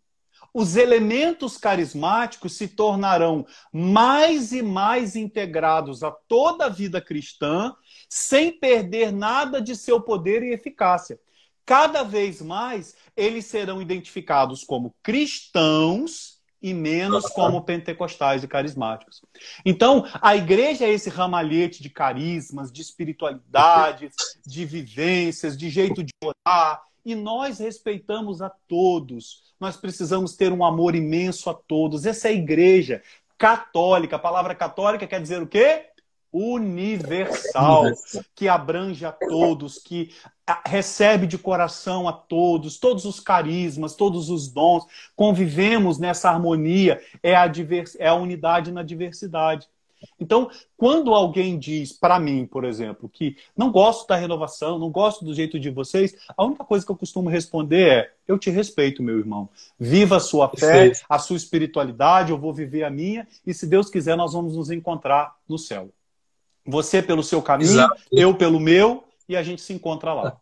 os elementos carismáticos se tornarão mais e mais integrados a toda a vida cristã, sem perder nada de seu poder e eficácia. Cada vez mais eles serão identificados como cristãos e menos como pentecostais e carismáticos. Então, a igreja é esse ramalhete de carismas, de espiritualidades, de vivências, de jeito de orar, e nós respeitamos a todos. Nós precisamos ter um amor imenso a todos. Essa é a igreja católica. A palavra católica quer dizer o quê? Universal, que abrange a todos, que recebe de coração a todos, todos os carismas, todos os dons. Convivemos nessa harmonia, é a, divers... é a unidade na diversidade. Então, quando alguém diz para mim, por exemplo, que não gosto da renovação, não gosto do jeito de vocês, a única coisa que eu costumo responder é: eu te respeito, meu irmão. Viva a sua fé, a sua espiritualidade, eu vou viver a minha, e se Deus quiser, nós vamos nos encontrar no céu. Você pelo seu caminho, Exato. eu pelo meu, e a gente se encontra lá.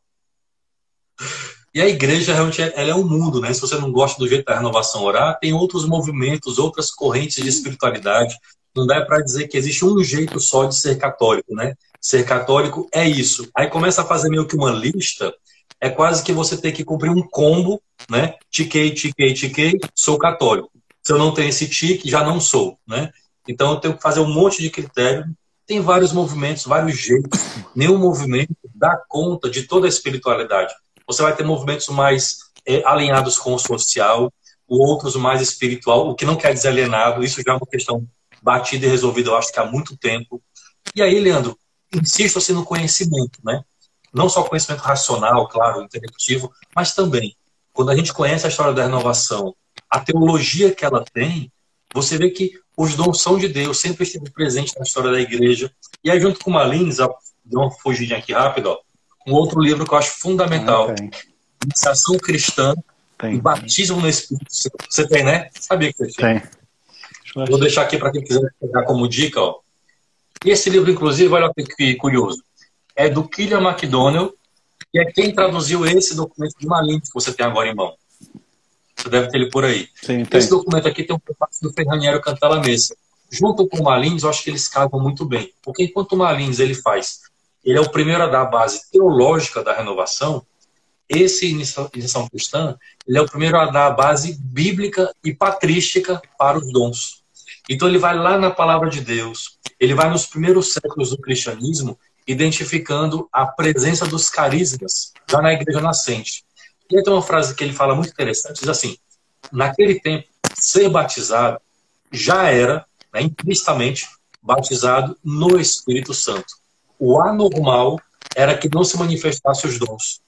E a igreja realmente ela é um mundo, né? Se você não gosta do jeito da renovação orar, tem outros movimentos, outras correntes de espiritualidade, não dá para dizer que existe um jeito só de ser católico, né? Ser católico é isso. Aí começa a fazer meio que uma lista, é quase que você ter que cumprir um combo, né? Tiquei, tiquei, tiquei, sou católico. Se eu não tenho esse tique, já não sou, né? Então eu tenho que fazer um monte de critério. Tem vários movimentos, vários jeitos. Nenhum movimento dá conta de toda a espiritualidade. Você vai ter movimentos mais é, alinhados com o social, outros mais espiritual, o que não quer dizer alienado. Isso já é uma questão batida e resolvida, eu acho que há muito tempo. E aí, Leandro, insisto assim no conhecimento, né? Não só conhecimento racional, claro, intelectivo, mas também, quando a gente conhece a história da renovação, a teologia que ela tem, você vê que os dons são de Deus, sempre esteve presente na história da igreja. E aí, junto com Malins, dá uma fugidinha aqui rápido, ó, um outro livro que eu acho fundamental. Ah, Iniciação Cristã tem. e Batismo no Espírito Santo. Você tem, né? Sabia que você tinha. Tem. Vou deixar aqui para quem quiser pegar como dica. Ó. Esse livro, inclusive, olha que curioso, é do Killian McDonnell, que é quem traduziu esse documento de Malins que você tem agora em mão. Você deve ter ele por aí. Sim, esse documento aqui tem um prefácio do Ferraniero Cantalamessa. Junto com o Malins, eu acho que eles casam muito bem. Porque enquanto o Malins ele faz, ele é o primeiro a dar a base teológica da renovação, esse iniciação cristã, ele é o primeiro a dar a base bíblica e patrística para os dons. Então ele vai lá na palavra de Deus, ele vai nos primeiros séculos do cristianismo, identificando a presença dos carismas já na igreja nascente. E tem uma frase que ele fala muito interessante, diz assim, naquele tempo, ser batizado já era, né, implicitamente, batizado no Espírito Santo. O anormal era que não se manifestasse os dons.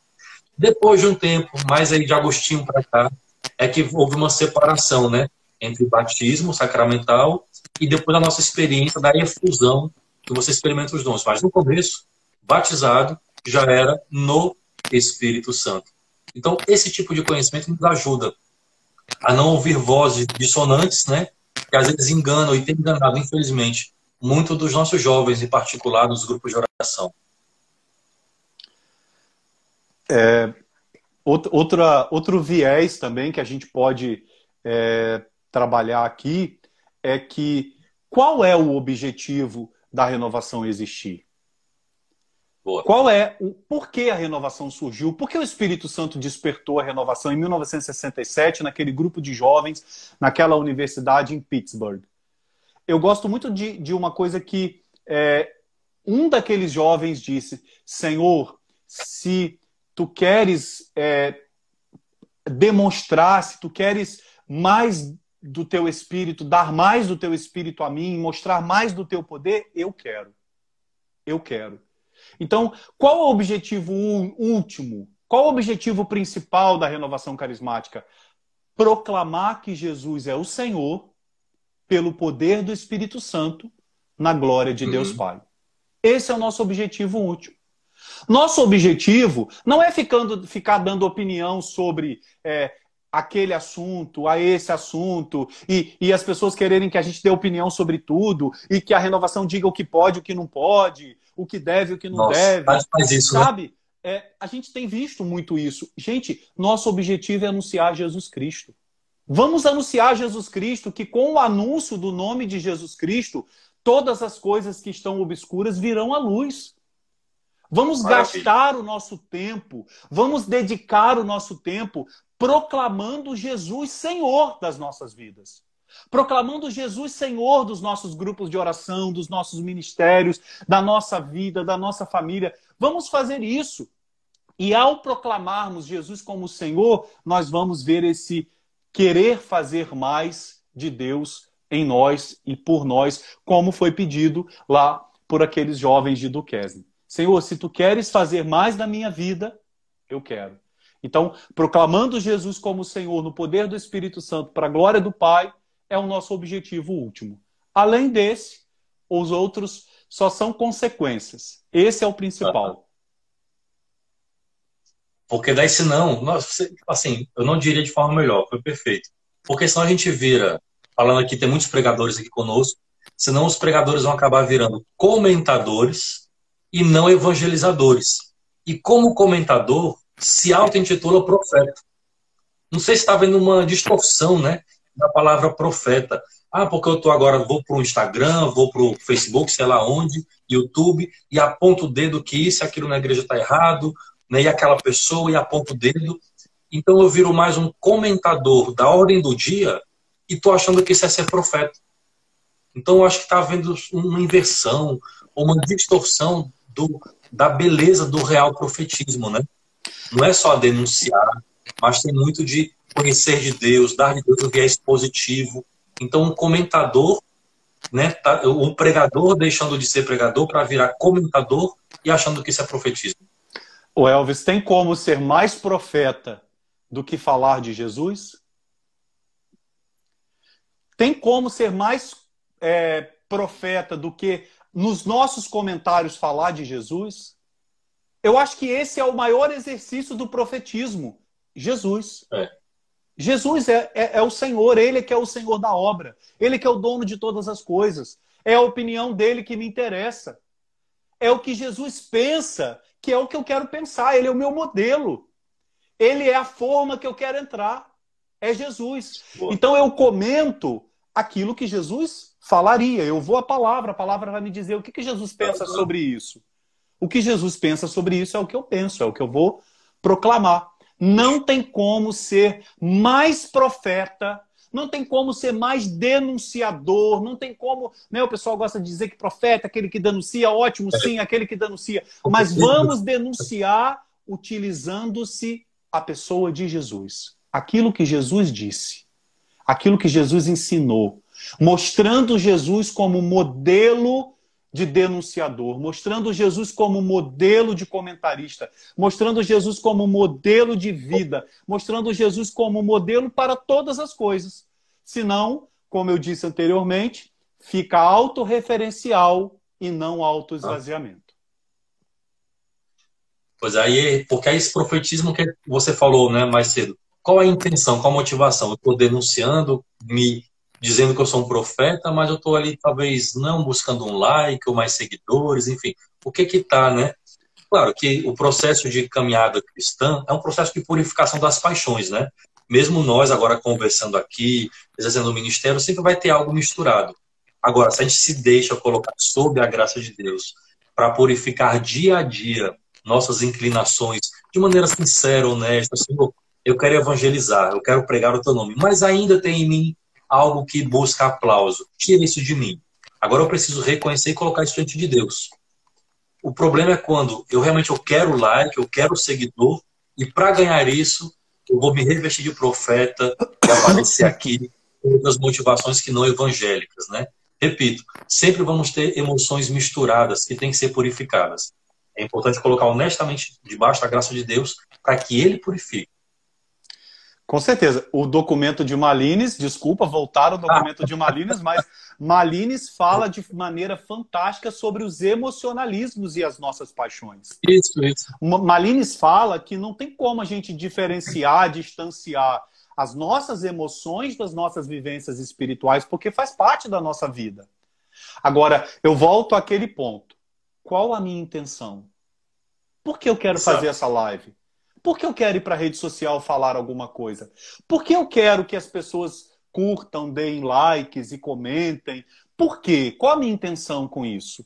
Depois de um tempo, mais aí de Agostinho para cá, é que houve uma separação, né? Entre batismo sacramental e depois a nossa experiência da efusão, que você experimenta os dons. Mas no começo, batizado já era no Espírito Santo. Então, esse tipo de conhecimento nos ajuda a não ouvir vozes dissonantes, né? Que às vezes enganam e tem enganado, infelizmente, muito dos nossos jovens, em particular, nos grupos de oração. É, outra, outro viés também que a gente pode é, trabalhar aqui é que qual é o objetivo da renovação existir? Boa. Qual é o por que a renovação surgiu? Por que o Espírito Santo despertou a renovação em 1967 naquele grupo de jovens naquela universidade em Pittsburgh? Eu gosto muito de, de uma coisa que é, um daqueles jovens disse: Senhor, se tu queres é, demonstrar, se tu queres mais do teu espírito, dar mais do teu espírito a mim, mostrar mais do teu poder, eu quero. Eu quero. Então, qual é o objetivo último? Qual é o objetivo principal da renovação carismática? Proclamar que Jesus é o Senhor pelo poder do Espírito Santo na glória de uhum. Deus Pai. Esse é o nosso objetivo último. Nosso objetivo não é ficando, ficar dando opinião sobre é, aquele assunto, a esse assunto, e, e as pessoas quererem que a gente dê opinião sobre tudo, e que a renovação diga o que pode, o que não pode, o que deve, o que não Nossa, deve. Faz, faz isso, né? sabe? Né? É, a gente tem visto muito isso. Gente, nosso objetivo é anunciar Jesus Cristo. Vamos anunciar Jesus Cristo, que com o anúncio do nome de Jesus Cristo, todas as coisas que estão obscuras virão à luz. Vamos Maravilha. gastar o nosso tempo, vamos dedicar o nosso tempo proclamando Jesus Senhor das nossas vidas. Proclamando Jesus Senhor dos nossos grupos de oração, dos nossos ministérios, da nossa vida, da nossa família. Vamos fazer isso. E ao proclamarmos Jesus como Senhor, nós vamos ver esse querer fazer mais de Deus em nós e por nós, como foi pedido lá por aqueles jovens de Duquesne. Senhor, se tu queres fazer mais na minha vida, eu quero. Então, proclamando Jesus como Senhor no poder do Espírito Santo para a glória do Pai, é o nosso objetivo último. Além desse, os outros só são consequências. Esse é o principal. Porque daí, senão, nós, assim, eu não diria de forma melhor, foi perfeito. Porque senão a gente vira, falando aqui, tem muitos pregadores aqui conosco, senão os pregadores vão acabar virando comentadores e não evangelizadores. E como comentador, se auto-intitula profeta. Não sei se está vendo uma distorção né, da palavra profeta. Ah, porque eu estou agora, vou para o Instagram, vou para o Facebook, sei lá onde, YouTube, e aponto o dedo que isso aquilo na igreja está errado, né, e aquela pessoa, e aponto o dedo. Então eu viro mais um comentador da ordem do dia e estou achando que isso é ser profeta. Então eu acho que está havendo uma inversão, uma distorção do, da beleza do real profetismo, né? Não é só denunciar, mas tem muito de conhecer de Deus, dar de Deus o viés positivo. Então, um comentador, né, tá, o pregador deixando de ser pregador para virar comentador e achando que isso é profetismo. O Elvis, tem como ser mais profeta do que falar de Jesus? Tem como ser mais é, profeta do que nos nossos comentários falar de Jesus? Eu acho que esse é o maior exercício do profetismo. Jesus. É. Jesus é, é, é, o Senhor, Ele que é o Senhor da obra, Ele que é o dono de todas as coisas. É a opinião dele que me interessa. É o que Jesus pensa, que é o que eu quero pensar. Ele é o meu modelo. Ele é a forma que eu quero entrar. É Jesus. Boa. Então eu comento aquilo que Jesus falaria. Eu vou à palavra, a palavra vai me dizer o que, que Jesus pensa sobre isso. O que Jesus pensa sobre isso é o que eu penso, é o que eu vou proclamar. Não tem como ser mais profeta, não tem como ser mais denunciador, não tem como. Né, o pessoal gosta de dizer que profeta, aquele que denuncia, ótimo, sim, aquele que denuncia. Mas vamos denunciar utilizando-se a pessoa de Jesus. Aquilo que Jesus disse, aquilo que Jesus ensinou, mostrando Jesus como modelo de denunciador, mostrando Jesus como modelo de comentarista, mostrando Jesus como modelo de vida, mostrando Jesus como modelo para todas as coisas. Senão, como eu disse anteriormente, fica autorreferencial e não autoesvaziamento. Pois aí, porque é esse profetismo que você falou né, mais cedo. Qual a intenção, qual a motivação? Eu estou denunciando, me dizendo que eu sou um profeta, mas eu estou ali talvez não buscando um like ou mais seguidores, enfim. O que que tá, né? Claro que o processo de caminhada cristã é um processo de purificação das paixões, né? Mesmo nós agora conversando aqui, exercendo o ministério, sempre vai ter algo misturado. Agora, se a gente se deixa colocar sob a graça de Deus para purificar dia a dia nossas inclinações de maneira sincera, honesta, Senhor, eu quero evangelizar, eu quero pregar o teu nome, mas ainda tem em mim algo que busca aplauso. Tira isso de mim. Agora eu preciso reconhecer e colocar isso diante de Deus. O problema é quando eu realmente eu quero like, eu quero seguidor, e para ganhar isso, eu vou me revestir de profeta e aparecer aqui com outras motivações que não evangélicas, né? Repito, sempre vamos ter emoções misturadas que têm que ser purificadas. É importante colocar honestamente debaixo da graça de Deus para que ele purifique. Com certeza. O documento de Malines, desculpa, voltar o documento de Malines, mas Malines fala de maneira fantástica sobre os emocionalismos e as nossas paixões. Isso, isso. Malines fala que não tem como a gente diferenciar, distanciar as nossas emoções das nossas vivências espirituais, porque faz parte da nossa vida. Agora, eu volto àquele ponto. Qual a minha intenção? Por que eu quero fazer essa live? Por que eu quero ir para a rede social falar alguma coisa? Por que eu quero que as pessoas curtam, deem likes e comentem? Por quê? Qual a minha intenção com isso?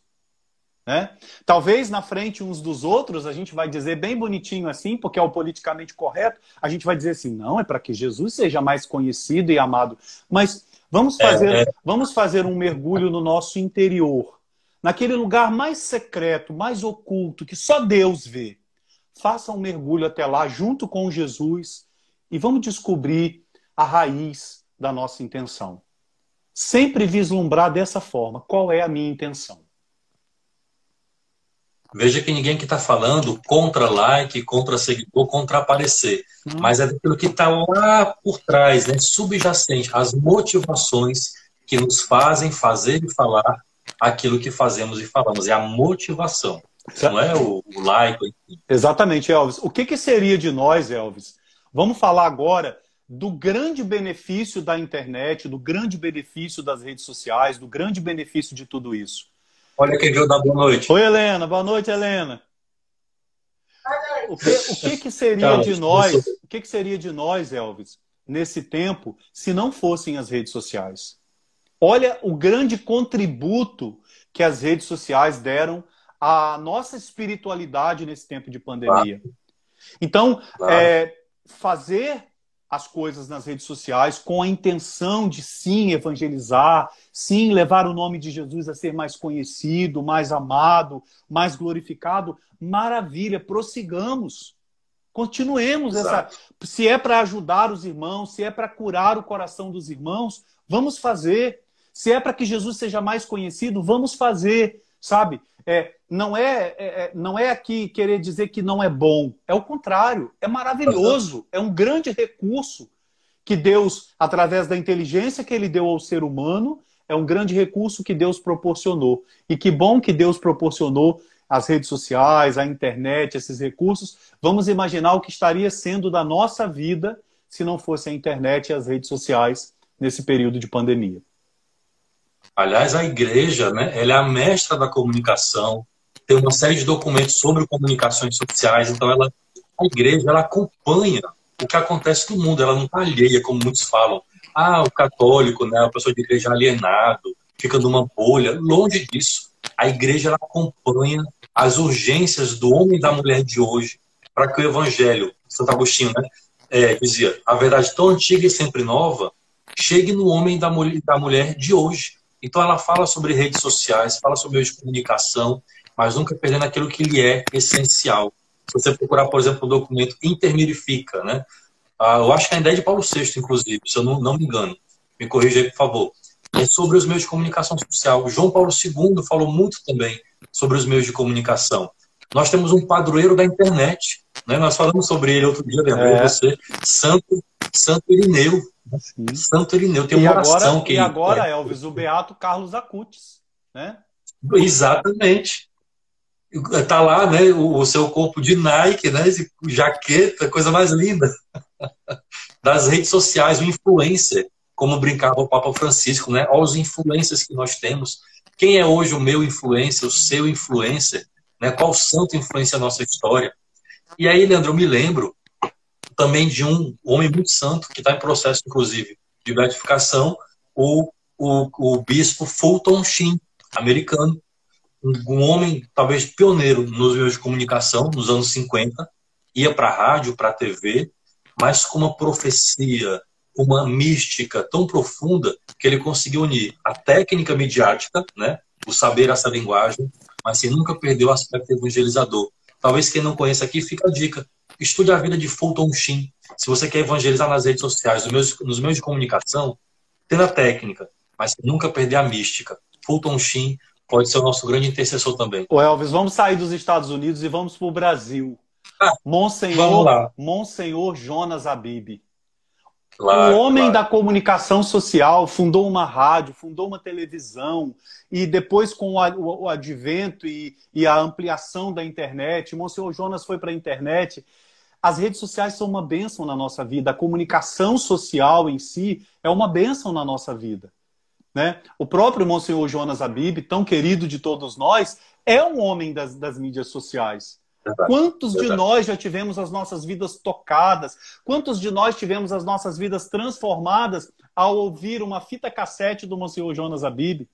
Né? Talvez na frente uns dos outros a gente vai dizer bem bonitinho assim, porque é o politicamente correto, a gente vai dizer assim, não, é para que Jesus seja mais conhecido e amado. Mas vamos é, fazer, é, é. vamos fazer um mergulho no nosso interior, naquele lugar mais secreto, mais oculto, que só Deus vê faça um mergulho até lá junto com Jesus e vamos descobrir a raiz da nossa intenção. Sempre vislumbrar dessa forma qual é a minha intenção. Veja que ninguém que está falando contra like, contra seguidor, contra aparecer. Hum. Mas é daquilo que está lá por trás, né? subjacente, as motivações que nos fazem fazer e falar aquilo que fazemos e falamos. É a motivação. Não é o, o laico. Exatamente, Elvis. O que, que seria de nós, Elvis? Vamos falar agora do grande benefício da internet, do grande benefício das redes sociais, do grande benefício de tudo isso. Olha quem veio dar boa noite. Oi, Helena. Boa noite, Helena. O que, o que, que seria de nós? O que, que seria de nós, Elvis, nesse tempo, se não fossem as redes sociais? Olha o grande contributo que as redes sociais deram a nossa espiritualidade nesse tempo de pandemia. Claro. Então, claro. É, fazer as coisas nas redes sociais com a intenção de sim evangelizar, sim levar o nome de Jesus a ser mais conhecido, mais amado, mais glorificado, maravilha, prossigamos. Continuemos Exato. essa. Se é para ajudar os irmãos, se é para curar o coração dos irmãos, vamos fazer. Se é para que Jesus seja mais conhecido, vamos fazer, sabe? É, não é, é, é, não é aqui querer dizer que não é bom. É o contrário. É maravilhoso. É um grande recurso que Deus, através da inteligência que Ele deu ao ser humano, é um grande recurso que Deus proporcionou. E que bom que Deus proporcionou as redes sociais, a internet, esses recursos. Vamos imaginar o que estaria sendo da nossa vida se não fosse a internet e as redes sociais nesse período de pandemia. Aliás, a igreja, né, ela é a mestra da comunicação, tem uma série de documentos sobre comunicações sociais, então ela, a igreja ela acompanha o que acontece no mundo, ela não está alheia, como muitos falam. Ah, o católico, né, a pessoa de igreja alienado, fica numa bolha. Longe disso. A igreja ela acompanha as urgências do homem e da mulher de hoje para que o evangelho, Santo Agostinho, né, é, dizia, a verdade tão antiga e sempre nova, chegue no homem e da mulher, da mulher de hoje. Então ela fala sobre redes sociais, fala sobre meios de comunicação, mas nunca perdendo aquilo que lhe é essencial. Se você procurar, por exemplo, o documento Intermirifica, né? Ah, eu acho que a ideia é de Paulo VI, inclusive, se eu não, não me engano. Me corrija aí, por favor. É sobre os meios de comunicação social. João Paulo II falou muito também sobre os meios de comunicação. Nós temos um padroeiro da internet. Né? Nós falamos sobre ele outro dia, lembrou é. você? Santo, Santo Irineu. Sim. Santo Irineu. Tem uma e oração agora, que... E agora, é... Elvis, o Beato Carlos Acutis. Né? Exatamente. Tá lá, né, o, o seu corpo de Nike, né, esse jaqueta, coisa mais linda. Das redes sociais, o influencer, como brincava o Papa Francisco, né? Olha os influencers que nós temos. Quem é hoje o meu influencer, o seu influencer? Né? Qual santo influencia a nossa história? E aí, Leandro, eu me lembro também de um homem muito santo, que está em processo, inclusive, de beatificação, o, o, o bispo Fulton Sheen, americano, um homem talvez pioneiro nos meios de comunicação nos anos 50, ia para a rádio, para a TV, mas com uma profecia, uma mística tão profunda que ele conseguiu unir a técnica midiática, né, o saber essa linguagem, mas ele nunca perdeu o aspecto evangelizador. Talvez quem não conheça aqui, fica a dica. Estude a vida de Fulton Sheen. Se você quer evangelizar nas redes sociais, nos meios, nos meios de comunicação, tendo a técnica, mas nunca perder a mística. Fulton Sheen pode ser o nosso grande intercessor também. O Elvis, vamos sair dos Estados Unidos e vamos para o Brasil. Ah, Monsenhor, Monsenhor Jonas Abib. Claro, o homem claro. da comunicação social fundou uma rádio, fundou uma televisão, e depois, com o, advento e, e a ampliação da internet, Monsenhor Jonas foi para a internet. As redes sociais são uma bênção na nossa vida, a comunicação social em si é uma bênção na nossa vida. Né? O próprio Monsenhor Jonas Abib, tão querido de todos nós, é um homem das, das mídias sociais. Quantos de nós já tivemos as nossas vidas tocadas? Quantos de nós tivemos as nossas vidas transformadas ao ouvir uma fita cassete do Monsenhor Jonas Abib?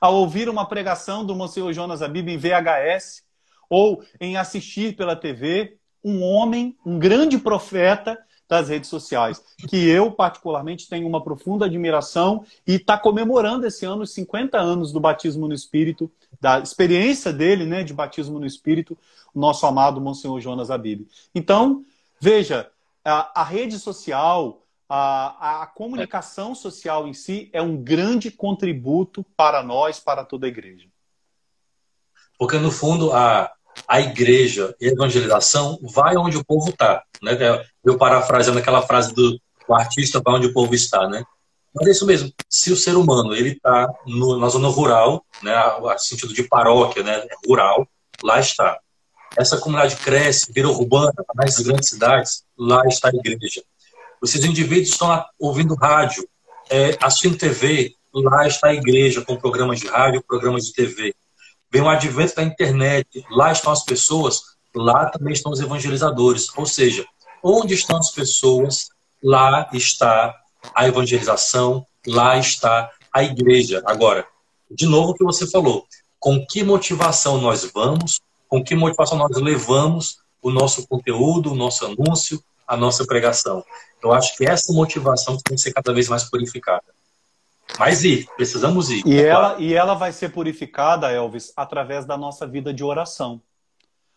Ao ouvir uma pregação do Monsenhor Jonas Abib em VHS? Ou em assistir pela TV? Um homem, um grande profeta, das redes sociais, que eu, particularmente, tenho uma profunda admiração e está comemorando esse ano os 50 anos do batismo no Espírito, da experiência dele né, de batismo no Espírito, o nosso amado Monsenhor Jonas Abib. Então, veja, a, a rede social, a, a, comunicação social em si é um grande contributo para nós, para toda a igreja. Porque, no fundo, a, a igreja e a evangelização vai onde o povo está. Né? Eu parafraseando aquela frase do artista vai onde o povo está, né? Mas é isso mesmo. Se o ser humano ele está na zona rural, né, a, sentido de paróquia, né, rural, lá está. Essa comunidade cresce, vira urbana, nas grandes cidades, lá está a igreja. Esses indivíduos estão ouvindo rádio, é, assistindo TV, lá está a igreja com programas de rádio, programas de TV. Vem o advento da internet, lá estão as pessoas, lá também estão os evangelizadores. Ou seja, onde estão as pessoas, lá está a evangelização, lá está a igreja. Agora, de novo o que você falou, com que motivação nós vamos, com que motivação nós levamos o nosso conteúdo, o nosso anúncio, a nossa pregação. Eu acho que essa motivação tem que ser cada vez mais purificada. Mas ir, precisamos ir. E, é ela, claro. e ela vai ser purificada, Elvis, através da nossa vida de oração.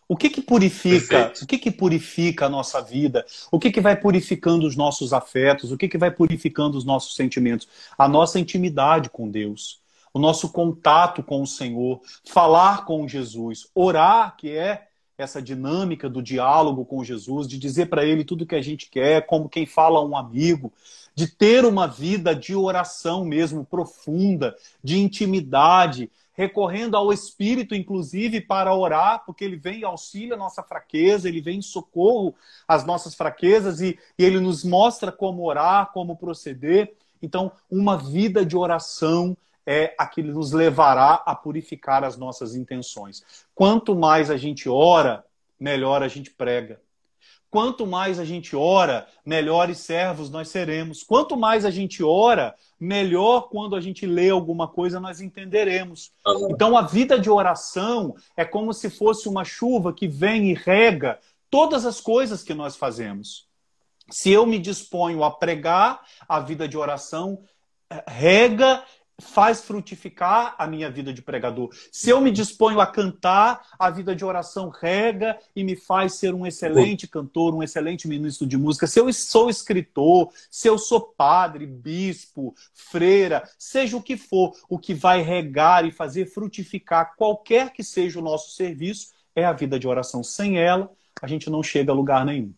O que que purifica? Perfeito. O que que purifica a nossa vida? O que que vai purificando os nossos afetos? O que que vai purificando os nossos sentimentos? A nossa intimidade com Deus, o nosso contato com o Senhor, falar com Jesus, orar, que é essa dinâmica do diálogo com Jesus, de dizer para ele tudo que a gente quer, como quem fala a um amigo, de ter uma vida de oração mesmo profunda, de intimidade, recorrendo ao Espírito, inclusive, para orar, porque ele vem em auxílio à nossa fraqueza, ele vem em socorro às nossas fraquezas e, e ele nos mostra como orar, como proceder. Então, uma vida de oração é a que nos levará a purificar as nossas intenções. Quanto mais a gente ora, melhor a gente prega. Quanto mais a gente ora, melhores servos nós seremos. Quanto mais a gente ora, melhor quando a gente lê alguma coisa nós entenderemos. Então a vida de oração é como se fosse uma chuva que vem e rega todas as coisas que nós fazemos. Se eu me disponho a pregar, a vida de oração eh, rega faz frutificar a minha vida de pregador. Se eu me disponho a cantar, a vida de oração rega e me faz ser um excelente cantor, um excelente ministro de música. Se eu sou escritor, se eu sou padre, bispo, freira, seja o que for, o que vai regar e fazer frutificar qualquer que seja o nosso serviço é a vida de oração. Sem ela, a gente não chega a lugar nenhum.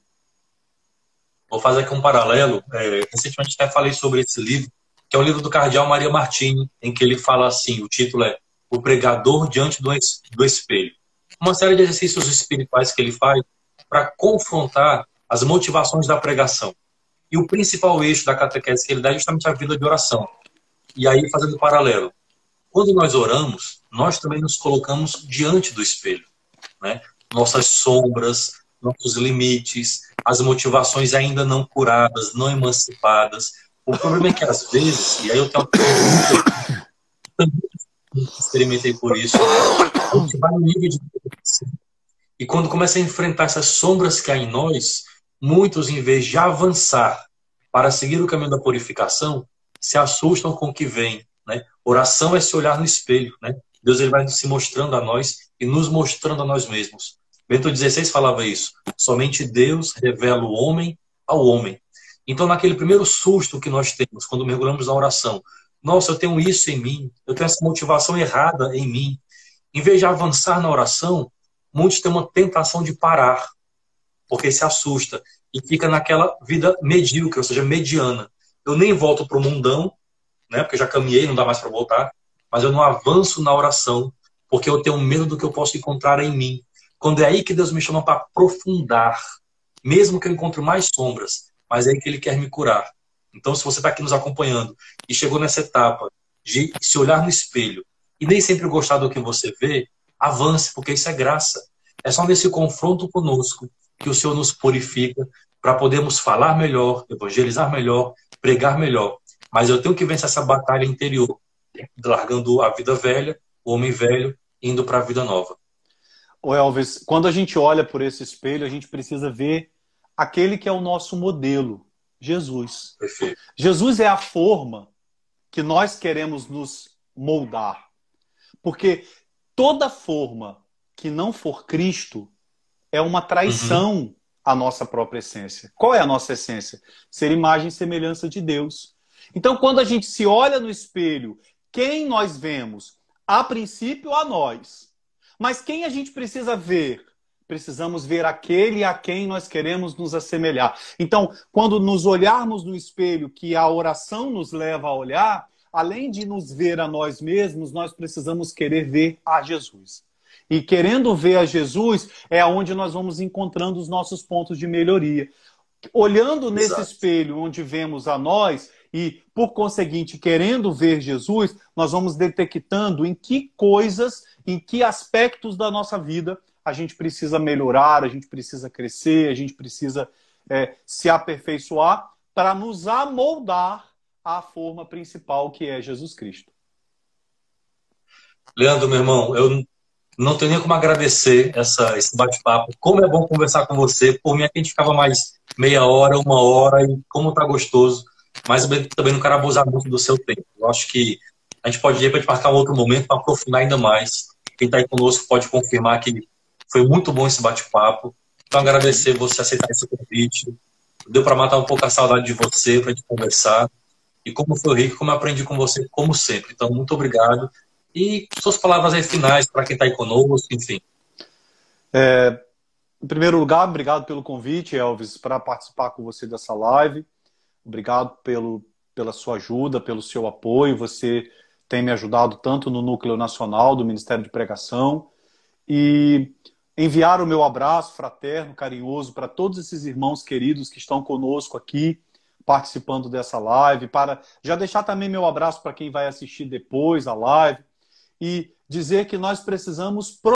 Vou fazer aqui um paralelo. É, recentemente até falei sobre esse livro que é o livro do cardeal Maria Martini, em que ele fala assim, o título é O Pregador Diante do, do Espelho. Uma série de exercícios espirituais que ele faz para confrontar as motivações da pregação. E o principal eixo da catequese que ele dá é justamente a vida de oração. E aí, fazendo paralelo, quando nós oramos, nós também nos colocamos diante do espelho. Né? Nossas sombras, nossos limites, as motivações ainda não curadas, não emancipadas, o problema é que às vezes, e aí eu tenho experimentei por isso, a gente vai no nível de e quando começa a enfrentar essas sombras que há em nós, muitos, em vez de avançar para seguir o caminho da purificação, se assustam com o que vem. Né? Oração é se olhar no espelho. Né? Deus ele vai se mostrando a nós e nos mostrando a nós mesmos. Bento XVI falava isso. Somente Deus revela o homem ao homem. Então, naquele primeiro susto que nós temos quando mergulhamos na oração, nossa, eu tenho isso em mim, eu tenho essa motivação errada em mim. Em vez de avançar na oração, muitos têm uma tentação de parar, porque se assusta e fica naquela vida medíocre, ou seja, mediana. Eu nem volto para o mundão, né, porque já caminhei, não dá mais para voltar, mas eu não avanço na oração, porque eu tenho medo do que eu posso encontrar em mim. Quando é aí que Deus me chama para aprofundar, mesmo que eu encontre mais sombras, mas é que ele quer me curar. Então, se você está aqui nos acompanhando e chegou nessa etapa de se olhar no espelho e nem sempre gostar do que você vê, avance, porque isso é graça. É só nesse confronto conosco que o Senhor nos purifica para podermos falar melhor, evangelizar melhor, pregar melhor. Mas eu tenho que vencer essa batalha interior, largando a vida velha, o homem velho, indo para a vida nova. O Elvis, quando a gente olha por esse espelho, a gente precisa ver aquele que é o nosso modelo, Jesus. Perfeito. Jesus é a forma que nós queremos nos moldar. Porque toda forma que não for Cristo é uma traição uhum. à nossa própria essência. Qual é a nossa essência? Ser imagem e semelhança de Deus. Então, quando a gente se olha no espelho, quem nós vemos? A princípio, a nós. Mas quem a gente precisa ver? Precisamos ver aquele a quem nós queremos nos assemelhar. Então, quando nos olharmos no espelho, que a oração nos leva a olhar, além de nos ver a nós mesmos, nós precisamos querer ver a Jesus. E querendo ver a Jesus é onde nós vamos encontrando os nossos pontos de melhoria. Olhando nesse Exato. espelho onde vemos a nós e, por conseguinte, querendo ver Jesus, nós vamos detectando em que coisas, em que aspectos da nossa vida a gente precisa melhorar, a gente precisa crescer, a gente precisa é, se aperfeiçoar para nos amoldar à forma principal que é Jesus Cristo. Leandro, meu irmão, eu não tenho nem como agradecer essa, esse bate-papo. Como é bom conversar com você. Por mim, a gente ficava mais meia hora, uma hora, e como tá gostoso. Mas eu também não quero abusar muito do seu tempo. Eu acho que a gente pode, de repente, marcar um outro momento para aprofundar ainda mais. Quem está aí conosco pode confirmar que foi muito bom esse bate-papo. Então, agradecer você aceitar esse convite. Deu para matar um pouco a saudade de você, para a gente conversar. E como foi rico, como aprendi com você, como sempre. Então, muito obrigado. E suas palavras aí finais para quem está aí conosco, enfim. É, Em primeiro lugar, obrigado pelo convite, Elvis, para participar com você dessa live. Obrigado pelo, pela sua ajuda, pelo seu apoio. Você tem me ajudado tanto no Núcleo Nacional do Ministério de Pregação e enviar o meu abraço fraterno, carinhoso para todos esses irmãos queridos que estão conosco aqui participando dessa live, para já deixar também meu abraço para quem vai assistir depois a live e dizer que nós precisamos